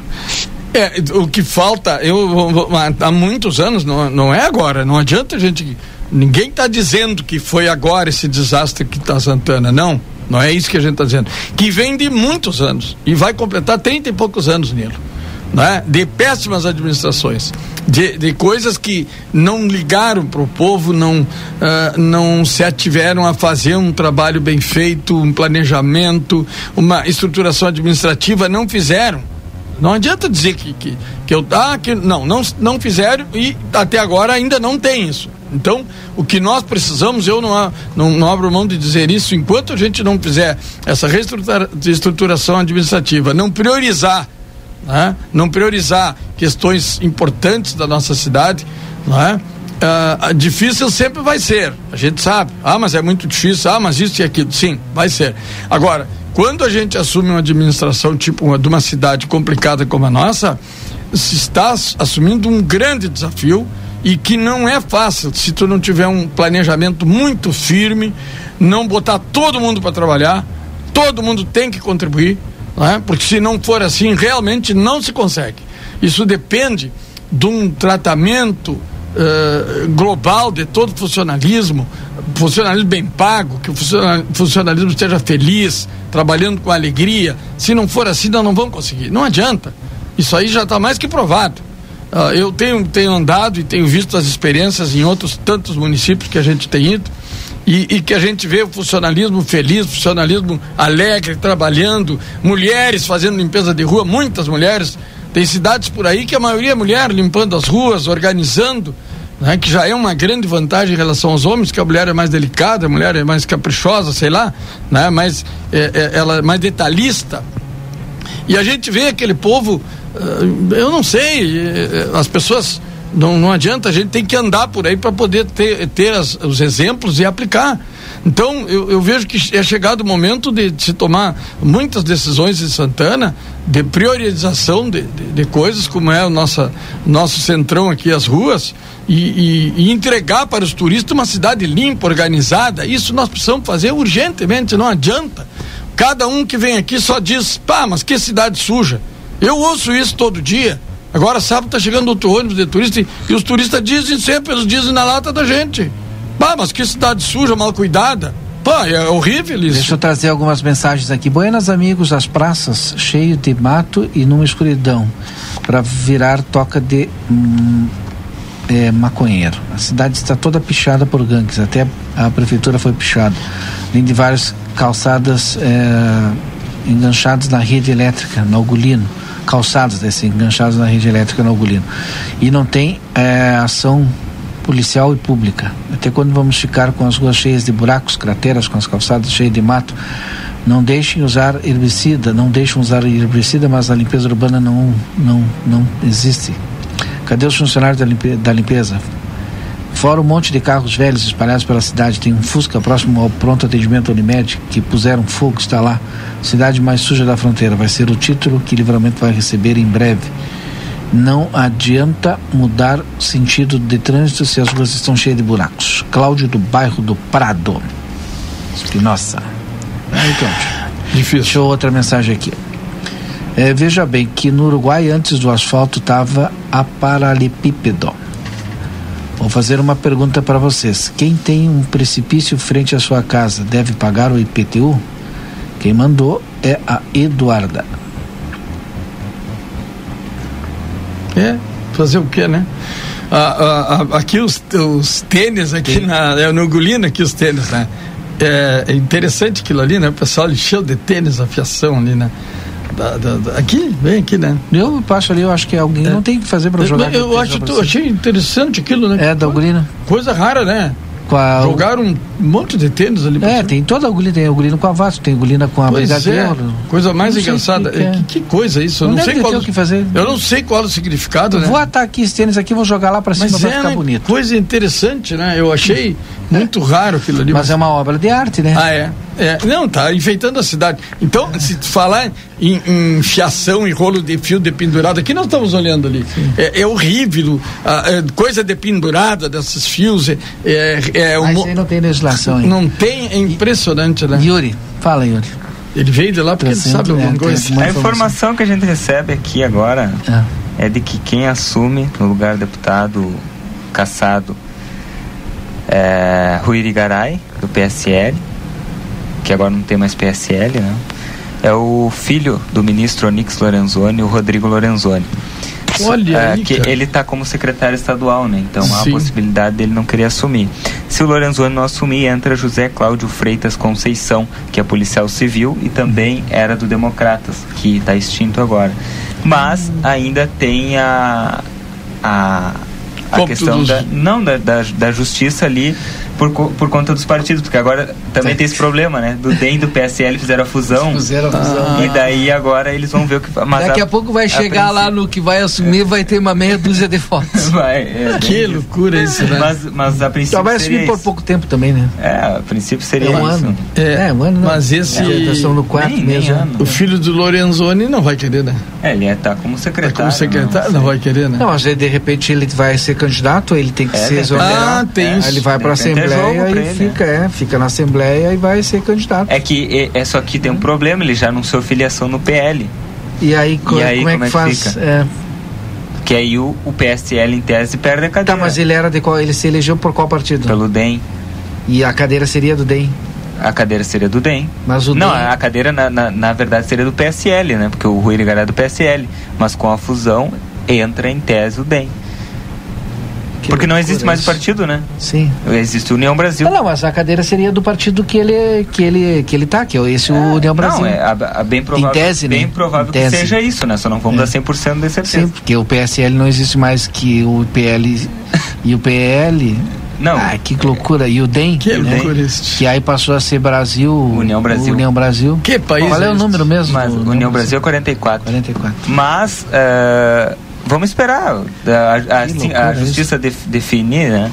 É, o que falta, eu há muitos anos, não, não é agora, não adianta a gente. Ninguém está dizendo que foi agora esse desastre que está Santana, não. Não é isso que a gente está dizendo. Que vem de muitos anos e vai completar 30 e poucos anos, Nilo né? de péssimas administrações, de, de coisas que não ligaram para o povo, não, uh, não se ativeram a fazer um trabalho bem feito, um planejamento, uma estruturação administrativa, não fizeram. Não adianta dizer que, que, que eu. Ah, que, não, não, não fizeram e até agora ainda não tem isso. Então, o que nós precisamos, eu não, não, não abro mão de dizer isso, enquanto a gente não fizer essa reestruturação administrativa, não priorizar né? não priorizar questões importantes da nossa cidade, né? Uh, difícil sempre vai ser, a gente sabe. Ah, mas é muito difícil. Ah, mas isso e aquilo. Sim, vai ser. Agora, quando a gente assume uma administração tipo uma, de uma cidade complicada como a nossa, se está assumindo um grande desafio e que não é fácil se tu não tiver um planejamento muito firme, não botar todo mundo para trabalhar, todo mundo tem que contribuir, né? porque se não for assim, realmente não se consegue. Isso depende de um tratamento uh, global de todo funcionalismo, funcionalismo bem pago, que o funcionalismo esteja feliz, trabalhando com alegria. Se não for assim, nós não vamos conseguir. Não adianta. Isso aí já está mais que provado. Uh, eu tenho, tenho andado e tenho visto as experiências em outros tantos municípios que a gente tem ido e, e, que a gente vê o funcionalismo feliz, funcionalismo alegre, trabalhando, mulheres fazendo limpeza de rua, muitas mulheres. Tem cidades por aí que a maioria é mulher limpando as ruas, organizando, né, que já é uma grande vantagem em relação aos homens, que a mulher é mais delicada, a mulher é mais caprichosa, sei lá, né, mais, é, é, ela é mais detalhista. E a gente vê aquele povo eh, eu não sei, eh, as pessoas não, não adianta, a gente tem que andar por aí para poder ter, ter as, os exemplos e aplicar. Então, eu, eu, vejo que é chegado o momento de, de, se tomar muitas decisões em Santana de priorização de, de, de coisas, como é o nossa, nosso centrão aqui, as ruas, e, e, e, entregar para os turistas uma cidade limpa, organizada. Isso nós precisamos fazer urgentemente, não adianta. Cada um que vem aqui só diz, pá, mas que cidade suja. Eu ouço isso todo dia. Agora sábado tá chegando outro ônibus de turista e, e os turistas dizem sempre, eles dizem na lata da gente. Pá, mas que cidade suja, mal cuidada. Pá, é horrível isso. Deixa eu trazer algumas mensagens aqui. Buenas amigos, as praças cheio de mato e numa escuridão para virar toca de hum, é, maconheiro. A cidade está toda pichada por gangues, até a prefeitura foi pichada. Além de várias calçadas é, enganchadas na rede elétrica, no Algolino calçados desse, enganchados na rede elétrica no Algolino. E não tem é, ação policial e pública. Até quando vamos ficar com as ruas cheias de buracos, crateras, com as calçadas cheias de mato, não deixem usar herbicida, não deixem usar herbicida, mas a limpeza urbana não, não, não existe. Cadê os funcionários da limpeza? Fora um monte de carros velhos espalhados pela cidade, tem um Fusca próximo ao pronto atendimento Unimed que puseram fogo, está lá. Cidade mais suja da fronteira. Vai ser o título que Livramento vai receber em breve. Não adianta mudar sentido de trânsito se as ruas estão cheias de buracos. Cláudio do bairro do Prado. Espinosa. Aí, Cláudio. Difícil. Deixa eu outra mensagem aqui. É, veja bem que no Uruguai, antes do asfalto, estava a paralelepípedo Vou fazer uma pergunta para vocês. Quem tem um precipício frente à sua casa deve pagar o IPTU? Quem mandou é a Eduarda. É, fazer o quê, né? Ah, ah, aqui os, os tênis, aqui na, é no Gulino, aqui os tênis, né? É, é interessante aquilo ali, né? O pessoal encheu de tênis a fiação ali, né? Da, da, da, aqui, vem aqui, né? Eu passo ali, eu acho que alguém é. não tem que fazer para jogar. Eu, eu acho, achei interessante aquilo, né? É, da Ugolina. Coisa rara, né? A... Jogaram um monte de tênis ali. É, tem toda a agulha, tem a agulina com a Vasco, tem a agulina com a pois Brigadeiro. É. Coisa mais engraçada. Que, é. que, que, coisa isso? Eu não, não sei qual. O que fazer. Eu não sei qual é o significado, né? Vou atar aqui esse tênis aqui, vou jogar lá para cima Mas é, ficar né? bonito. Coisa interessante, né? Eu achei muito raro aquilo ali. Mas, mas é uma obra de arte, né? Ah, é. É, não, tá enfeitando a cidade. Então, se falar em, em, fiação e rolo de fio dependurado, aqui nós estamos olhando ali. É, é, horrível, a, é, coisa dependurada desses fios. É, é, é Mas um, não tem legislação. Hein? Não tem, é impressionante, né? Yuri, fala, Yuri. Ele veio de lá porque ele sabe alguma é, coisa. A informação que a gente recebe aqui agora é. é de que quem assume no lugar do deputado caçado é Rui Irigaray, do PSL que agora não tem mais PSL, né? É o filho do ministro Onix Lorenzoni, o Rodrigo Lorenzoni. Olha é, aí, que cara. ele está como secretário estadual, né? Então há a possibilidade dele não querer assumir. Se o Lorenzoni não assumir, entra José Cláudio Freitas Conceição, que é policial civil e também era do Democratas, que está extinto agora. Mas ainda tem a a, a questão da não da, da, da justiça ali por, por conta dos partidos, porque agora também tem esse problema, né? Do DEM e do PSL fizeram a fusão. Fizeram a fusão. E daí agora eles vão ver o que. Mas Daqui a, a pouco vai chegar lá no que vai assumir, vai ter uma meia dúzia de fotos. Vai, é, que loucura isso, né? Mas, mas a princípio. Só vai assumir por pouco tempo também, né? É, a princípio seria é um isso. Ano. É, é um ano. Mas esse. É, no quarto nem, mesmo. Nem ano, o filho do Lorenzoni não vai querer, né? É, ele está como secretário. Tá como secretário, não, não vai querer, né? Não, mas de repente ele vai ser candidato, ele tem que É, ser exonerado. Ah, tem isso. Ele vai para a Tem que ter Assembleia e ele, fica, é, fica na Assembleia e vai ser candidato. É que é, é só que tem um problema, ele já anunciou filiação no PL. E aí, co- E aí, como, é que faz? fica? É, Que aí o, o PSL em tese perde a cadeira. tá, mas ele era de qual? Ele se elegeu por qual partido? Pelo DEM. E a cadeira seria do DEM. A cadeira seria do DEM. Mas o Não, DEM a cadeira na, na, na verdade seria do PSL, né? Porque o Rui Irigaré é do PSL. Mas com a fusão entra em tese o DEM. Porque não existe mais isso. partido, né? Sim. Existe União Brasil. Não, não, mas a cadeira seria do partido que ele que ele que ele tá, que é esse o União Brasil. Não, é a, a bem provável, Em tese, bem né? provável que tese. seja isso, né? Só não vamos É. dar 100% de certeza. Sim, porque o PSL não existe mais que o PL e o PL. Não. Ah, que loucura. E o DEM, Que né? loucura isso. que aí passou a ser Brasil. União Brasil. União Brasil. Que país Qual é, é o número mesmo? Mas União Brasil é 44. 44. Mas eh, vamos esperar a, a- a- Que sim, loucura a justiça def- definir, né?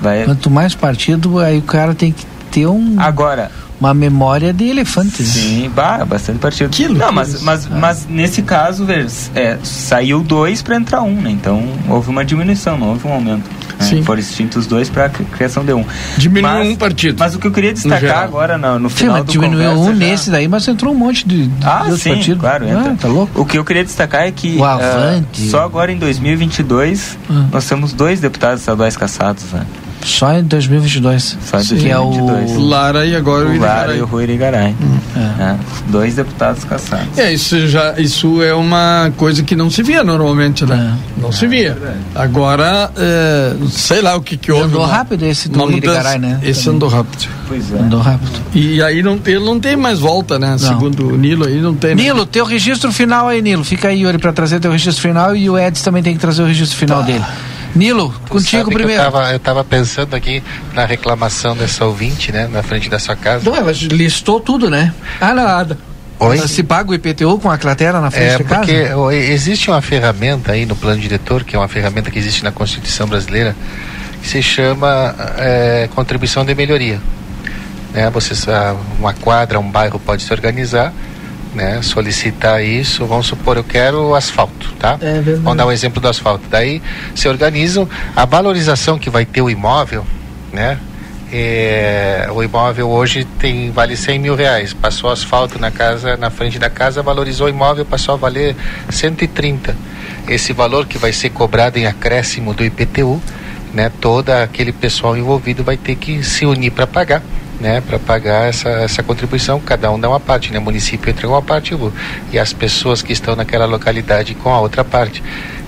Vai. Quanto mais partido, aí o cara tem que ter um, Agora, uma memória de elefante. né? Sim, bah, bastante partido. Que não, loucura mas, isso. mas, mas nesse caso, é, saiu dois para entrar um, né? Então houve uma diminuição, não houve um aumento. Né? Sim. Foram extintos dois para criação de um. Diminuiu Mas- um partido. Mas o que eu queria destacar agora no, no Sim, final mas do diminuiu conversa um já- nesse daí, mas entrou um monte de, de Ah, sim, partidos. claro, Ah, tá louco? O que eu queria destacar é que Avante. só agora em 2022 Ah. nós temos dois deputados estaduais caçados, né? Só em 2022. Só em Que é o 2022. Lara e agora o O Lara Irigaray. e o Rui Irigaray. É. É, Dois deputados caçados. É, isso, já, isso é uma coisa que não se via normalmente, né? Não se via. Agora, é, sei lá o que que houve. Andou uma- rápido esse do. Irigaray, né? Esse Também. andou rápido. Pois é. Andou rápido. E aí não, ele não tem mais volta, né? Segundo o Nilo aí, não tem. né? Nilo, teu registro final aí, Nilo. Fica aí, Yuri, pra trazer teu registro final e o Edson também tem que trazer o registro final dele. Nilo, contigo primeiro. Eu tava, eu tava pensando aqui na reclamação dessa ouvinte, né? Na frente da sua casa. Não, ela listou tudo, né? Ah, nada. Oi? Se paga o IPTU com a cratera na frente É de casa? porque ó, existe uma ferramenta aí no plano diretor, que é uma ferramenta que existe na Constituição brasileira, que se chama é, contribuição de melhoria. Né? Você, sa- uma quadra, um bairro pode se organizar, né? solicitar isso. Vamos supor, eu quero asfalto, tá? É verdade. Vamos dar um exemplo do asfalto. Daí se organizam a valorização que vai ter o imóvel, né? É, o imóvel hoje tem vale 100 mil reais. Passou asfalto na casa, na frente da casa, valorizou o imóvel, passou a valer 130. Esse valor que vai ser cobrado em acréscimo do IPTU, né? Todo aquele pessoal envolvido vai ter que se unir para pagar. Né, para pagar essa, essa contribuição, cada um dá uma parte, né? O município entra com uma parte e as pessoas que estão naquela localidade com a outra parte.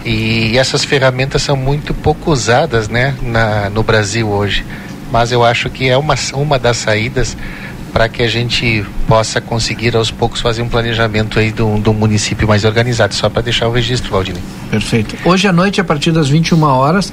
E essas ferramentas são muito pouco usadas, né, na, no Brasil hoje. Mas eu acho que é uma, uma das saídas para que a gente possa conseguir aos poucos fazer um planejamento aí do, do município mais organizado, só para deixar o registro, Valdinei. Perfeito. Hoje à noite, a partir das 21 horas.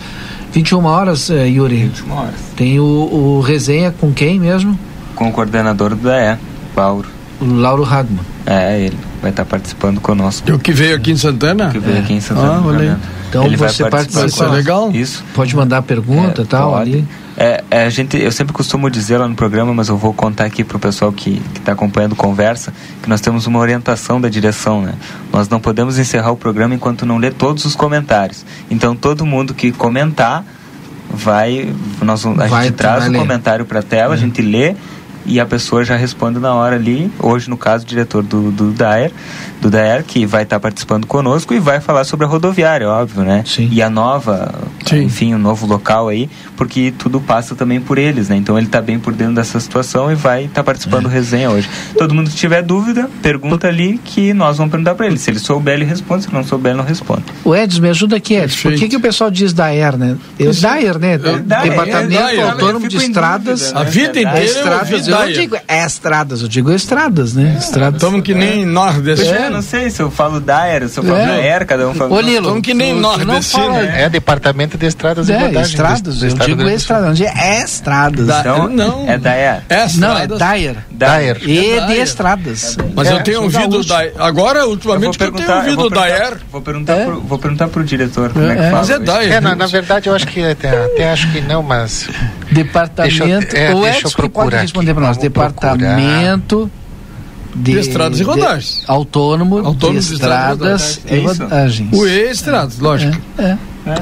21 horas, eh, Yuri. 21 horas. Tem o, o resenha com quem mesmo? Com o coordenador do DAE, Paulo. O Lauro Radman. É, ele vai estar participando conosco. O que veio aqui em Santana? Que veio aqui em Santana. Ah, olha aí. Então Ele vai você participar participa. com- legal. Isso. Pode mandar pergunta e É, tal pode. ali. É, é, a gente, eu sempre costumo dizer lá no programa, mas eu vou contar aqui para o pessoal que está acompanhando conversa, que nós temos uma orientação da direção, né? Nós não podemos encerrar o programa enquanto não ler todos os comentários. Então todo mundo que comentar vai, nós, a Vai- gente traz o comentário para a tela, a gente lê e a pessoa já responde na hora ali. Hoje, no caso, o diretor do, do DAER, do DAER, que vai estar participando conosco e vai falar sobre a rodoviária, óbvio, né? Sim. E a nova, Sim. enfim, o novo local aí, porque tudo passa também por eles, né? Então ele está bem por dentro dessa situação e vai estar participando do resenha hoje. Todo mundo que tiver dúvida, pergunta ali que nós vamos perguntar para ele. Se ele souber, ele responde, se não souber, não responde. O Edson, me ajuda aqui, Edson. Por que, que o pessoal diz DAER, né? Eu, DAER, né? Daer, Departamento Daer. Autônomo Eu de Estradas. dúvida, A né? vida É inteira eu Estradas, eu não Daer. digo é estradas, eu digo estradas, né? Estradas. Estamos que nem nordestinos. É, não sei se eu falo Daer, se eu falo É. Daer, cada um fala. Ô, Nilo, Estamos que nem tu não nordestino. fala- né? É Departamento de Estradas e É, Rodagens. do- estradas, do eu Estado do digo estradas, onde é estradas. Da- Então, não. é Daer. É Não, é estradas. Daer. Daer. E de Daer. estradas. Mas É, eu tenho ouvido. Daer. Agora, Eu ultimamente, que eu tenho eu ouvido Daer. vou perguntar, É. pro, vou perguntar pro diretor como é, É, que é. fala. Mas é. Daer. É, na, na verdade, eu acho que até, até acho que não, mas Departamento. Deixa eu- é, o eu Edson pode procurar responder para nós. Departamento de, De estradas e de- rodagens. Autônomo, Autônomo de de estradas e estradas e rodagens. É. O E estradas, lógico. É, é.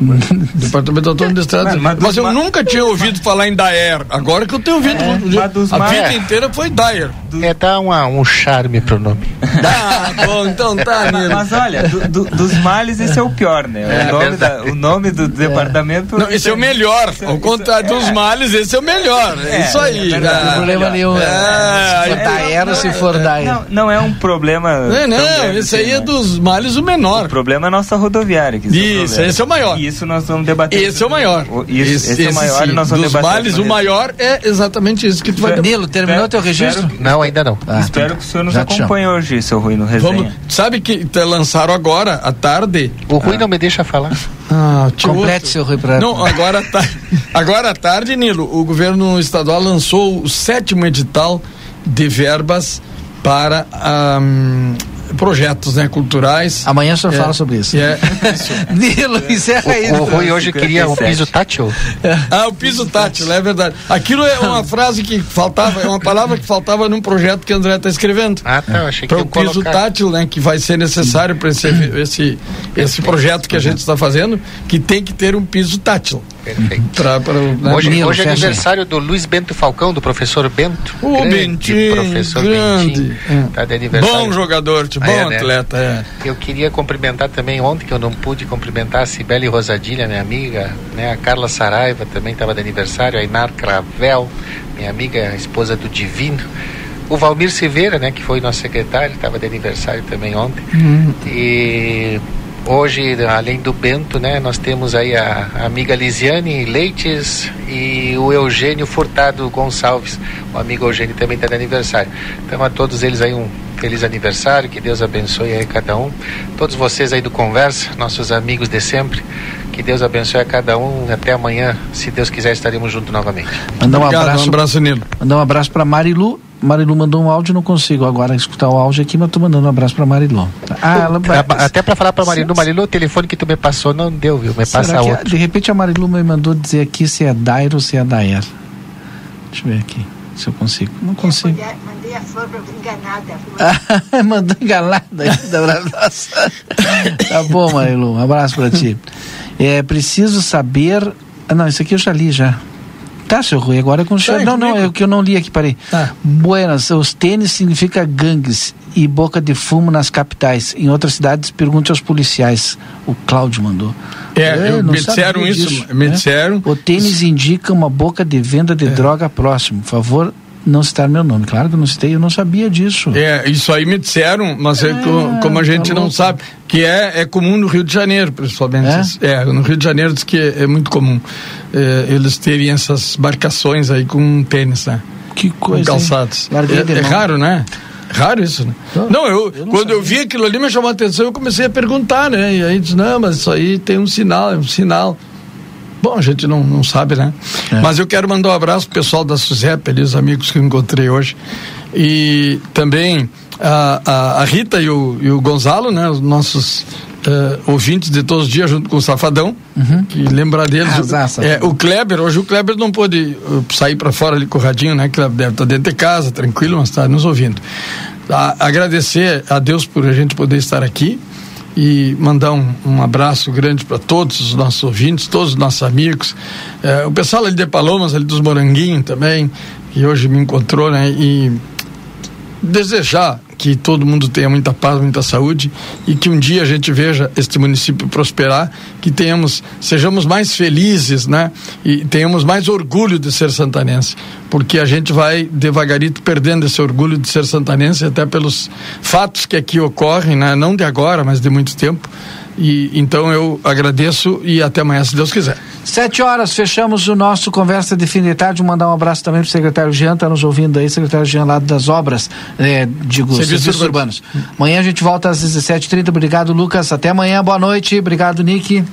Departamento Autônomo de Estradas. Mas, mas, mas eu nunca tinha ouvido falar em Daer. Agora que eu tenho ouvido. É, a vida inteira foi Daer. É, dá uma, um charme pro nome. Tá bom, então tá, Nilo. Mas olha, do, do, dos males esse é o pior, né? É, o, nome da, o nome do departamento. Não, esse é o melhor. Ao contrário dos é. males, esse é o melhor. É, isso aí. Não tem problema nenhum. se for Daer ou se for Daer. Não, não é um problema. Não, não, esse aí é dos males o menor. O problema é a nossa rodoviária. Que isso, esse é o maior. Isso nós vamos debater. Esse é o maior. Isso, esse, esse é o maior sim. e nós vamos Dos debater. males, o maior é exatamente isso que tu vai Nilo, terminou teu registro? Não, ainda não. Ah, espero que o senhor nos acompanhe hoje, seu Rui, no resenha. Vamos, sabe que lançaram agora, à tarde. O Rui ah. não me deixa falar. Ah, Complete seu Rui pra... Não, agora, tá, agora à tarde, Nilo, o governo estadual lançou o sétimo edital de verbas para um, projetos né, culturais. Amanhã o senhor é, fala sobre isso. É. Nilo, encerra isso. O Rui hoje queria o piso tátil. Ah, o piso tátil, é verdade. Aquilo é uma frase que faltava, é uma palavra que faltava num projeto que o André está escrevendo. Ah, tá, achei que Para o piso colocar. tátil, né, que vai ser necessário para esse, esse, esse projeto que a gente está fazendo, que tem que ter um piso tátil. Perfeito. Pra, pra, né? Hoje, hoje é aniversário do Luiz Bento Falcão, do professor Bento. O grande Bentinho, professor grande. Bentinho. Tá de aniversário. Bom jogador, de bom ah, é, né? atleta. É. Eu queria cumprimentar também ontem, que eu não pude cumprimentar a Cibele Rosadilha, minha amiga, né? A Carla Saraiva também estava de aniversário, a Inar Cravel, minha amiga, esposa do Divino. O Valmir Silveira, né, que foi nosso secretário, estava de aniversário também ontem. Uhum. E Hoje, além do Bento, né, nós temos aí a, a amiga Lisiane Leites e o Eugênio Furtado Gonçalves. O amigo Eugênio também está de aniversário. Então, a todos eles aí um feliz aniversário, que Deus abençoe aí cada um. Todos vocês aí do Conversa, nossos amigos de sempre, que Deus abençoe a cada um. Até amanhã, se Deus quiser, estaremos juntos novamente. Mandar um Obrigado, abraço, um abraço Nilo. Mandar um abraço para Marilu Marilu mandou um áudio, não consigo agora escutar o áudio aqui, mas tô mandando um abraço pra Marilu. Ah, ela. Até pra falar pra Marilu, Marilu, o telefone que tu me passou não deu, viu? Me passa que, outro. De repente a Marilu me mandou dizer aqui se é Dairo ou se é Daer. Deixa eu ver aqui, se eu consigo. Não consigo. mandei a flor pra enganada. mandou enganada Nossa. tá bom, Marilu, um abraço pra ti. É preciso saber... Ah, não, isso aqui eu já li já. Tá, seu Rui, agora é com o senhor. Não, não, é o que eu não li aqui, parei. Tá. Buenas, os tênis significa gangues e boca de fumo nas capitais. Em outras cidades, pergunte aos policiais. O Cláudio mandou. É, eu, me disseram isso, disso, me né? disseram. O tênis indica uma boca de venda de é. droga próximo. Favor, não citar meu nome. Claro que eu não citei, eu não sabia disso. É, isso aí me disseram, mas é, é como a gente tá não sabe, que é, é comum no Rio de Janeiro, principalmente. É, é no Rio de Janeiro diz que é, é muito comum é, eles terem essas marcações aí com tênis, né? Que coisa. Com calçados. É, é raro, né? Raro isso, né? Não, não eu, eu não quando sabia. eu vi aquilo ali me chamou a atenção, eu comecei a perguntar, né? E aí disse, não, mas isso aí tem um sinal, é um sinal. Bom, a gente não, não sabe, né? É. Mas eu quero mandar um abraço pro pessoal da SUSEP, ali, os amigos que eu encontrei hoje. E também a, a, a Rita e o, e o Gonzalo, né? Os nossos uh, ouvintes de todos os dias, junto com o Safadão, uhum. que lembrar deles. é, o Kleber, hoje o Kleber não pôde uh, sair para fora ali com o radinho, né? Que deve estar tá dentro de casa, tranquilo, mas está nos ouvindo. A, agradecer a Deus por a gente poder estar aqui e mandar um, um abraço grande para todos os nossos ouvintes, todos os nossos amigos, é, o pessoal ali de Palomas, ali dos Moranguinhos também, que hoje me encontrou, né? E desejar que todo mundo tenha muita paz, muita saúde e que um dia a gente veja este município prosperar, que tenhamos, sejamos mais felizes, né? E tenhamos mais orgulho de ser santanense, porque a gente vai devagarito perdendo esse orgulho de ser santanense até pelos fatos que aqui ocorrem, né? Não de agora, mas de muito tempo. E então eu agradeço e até amanhã, se Deus quiser. Sete horas, fechamos o nosso Conversa de Fim de Tarde. Mandar um abraço também para o secretário Jean, está nos ouvindo aí, secretário Jean lá das obras, é, digo, serviços, serviços urbanos. urbanos. Amanhã a gente volta às 17h30. Obrigado, Lucas. Até amanhã, boa noite. Obrigado, Nick.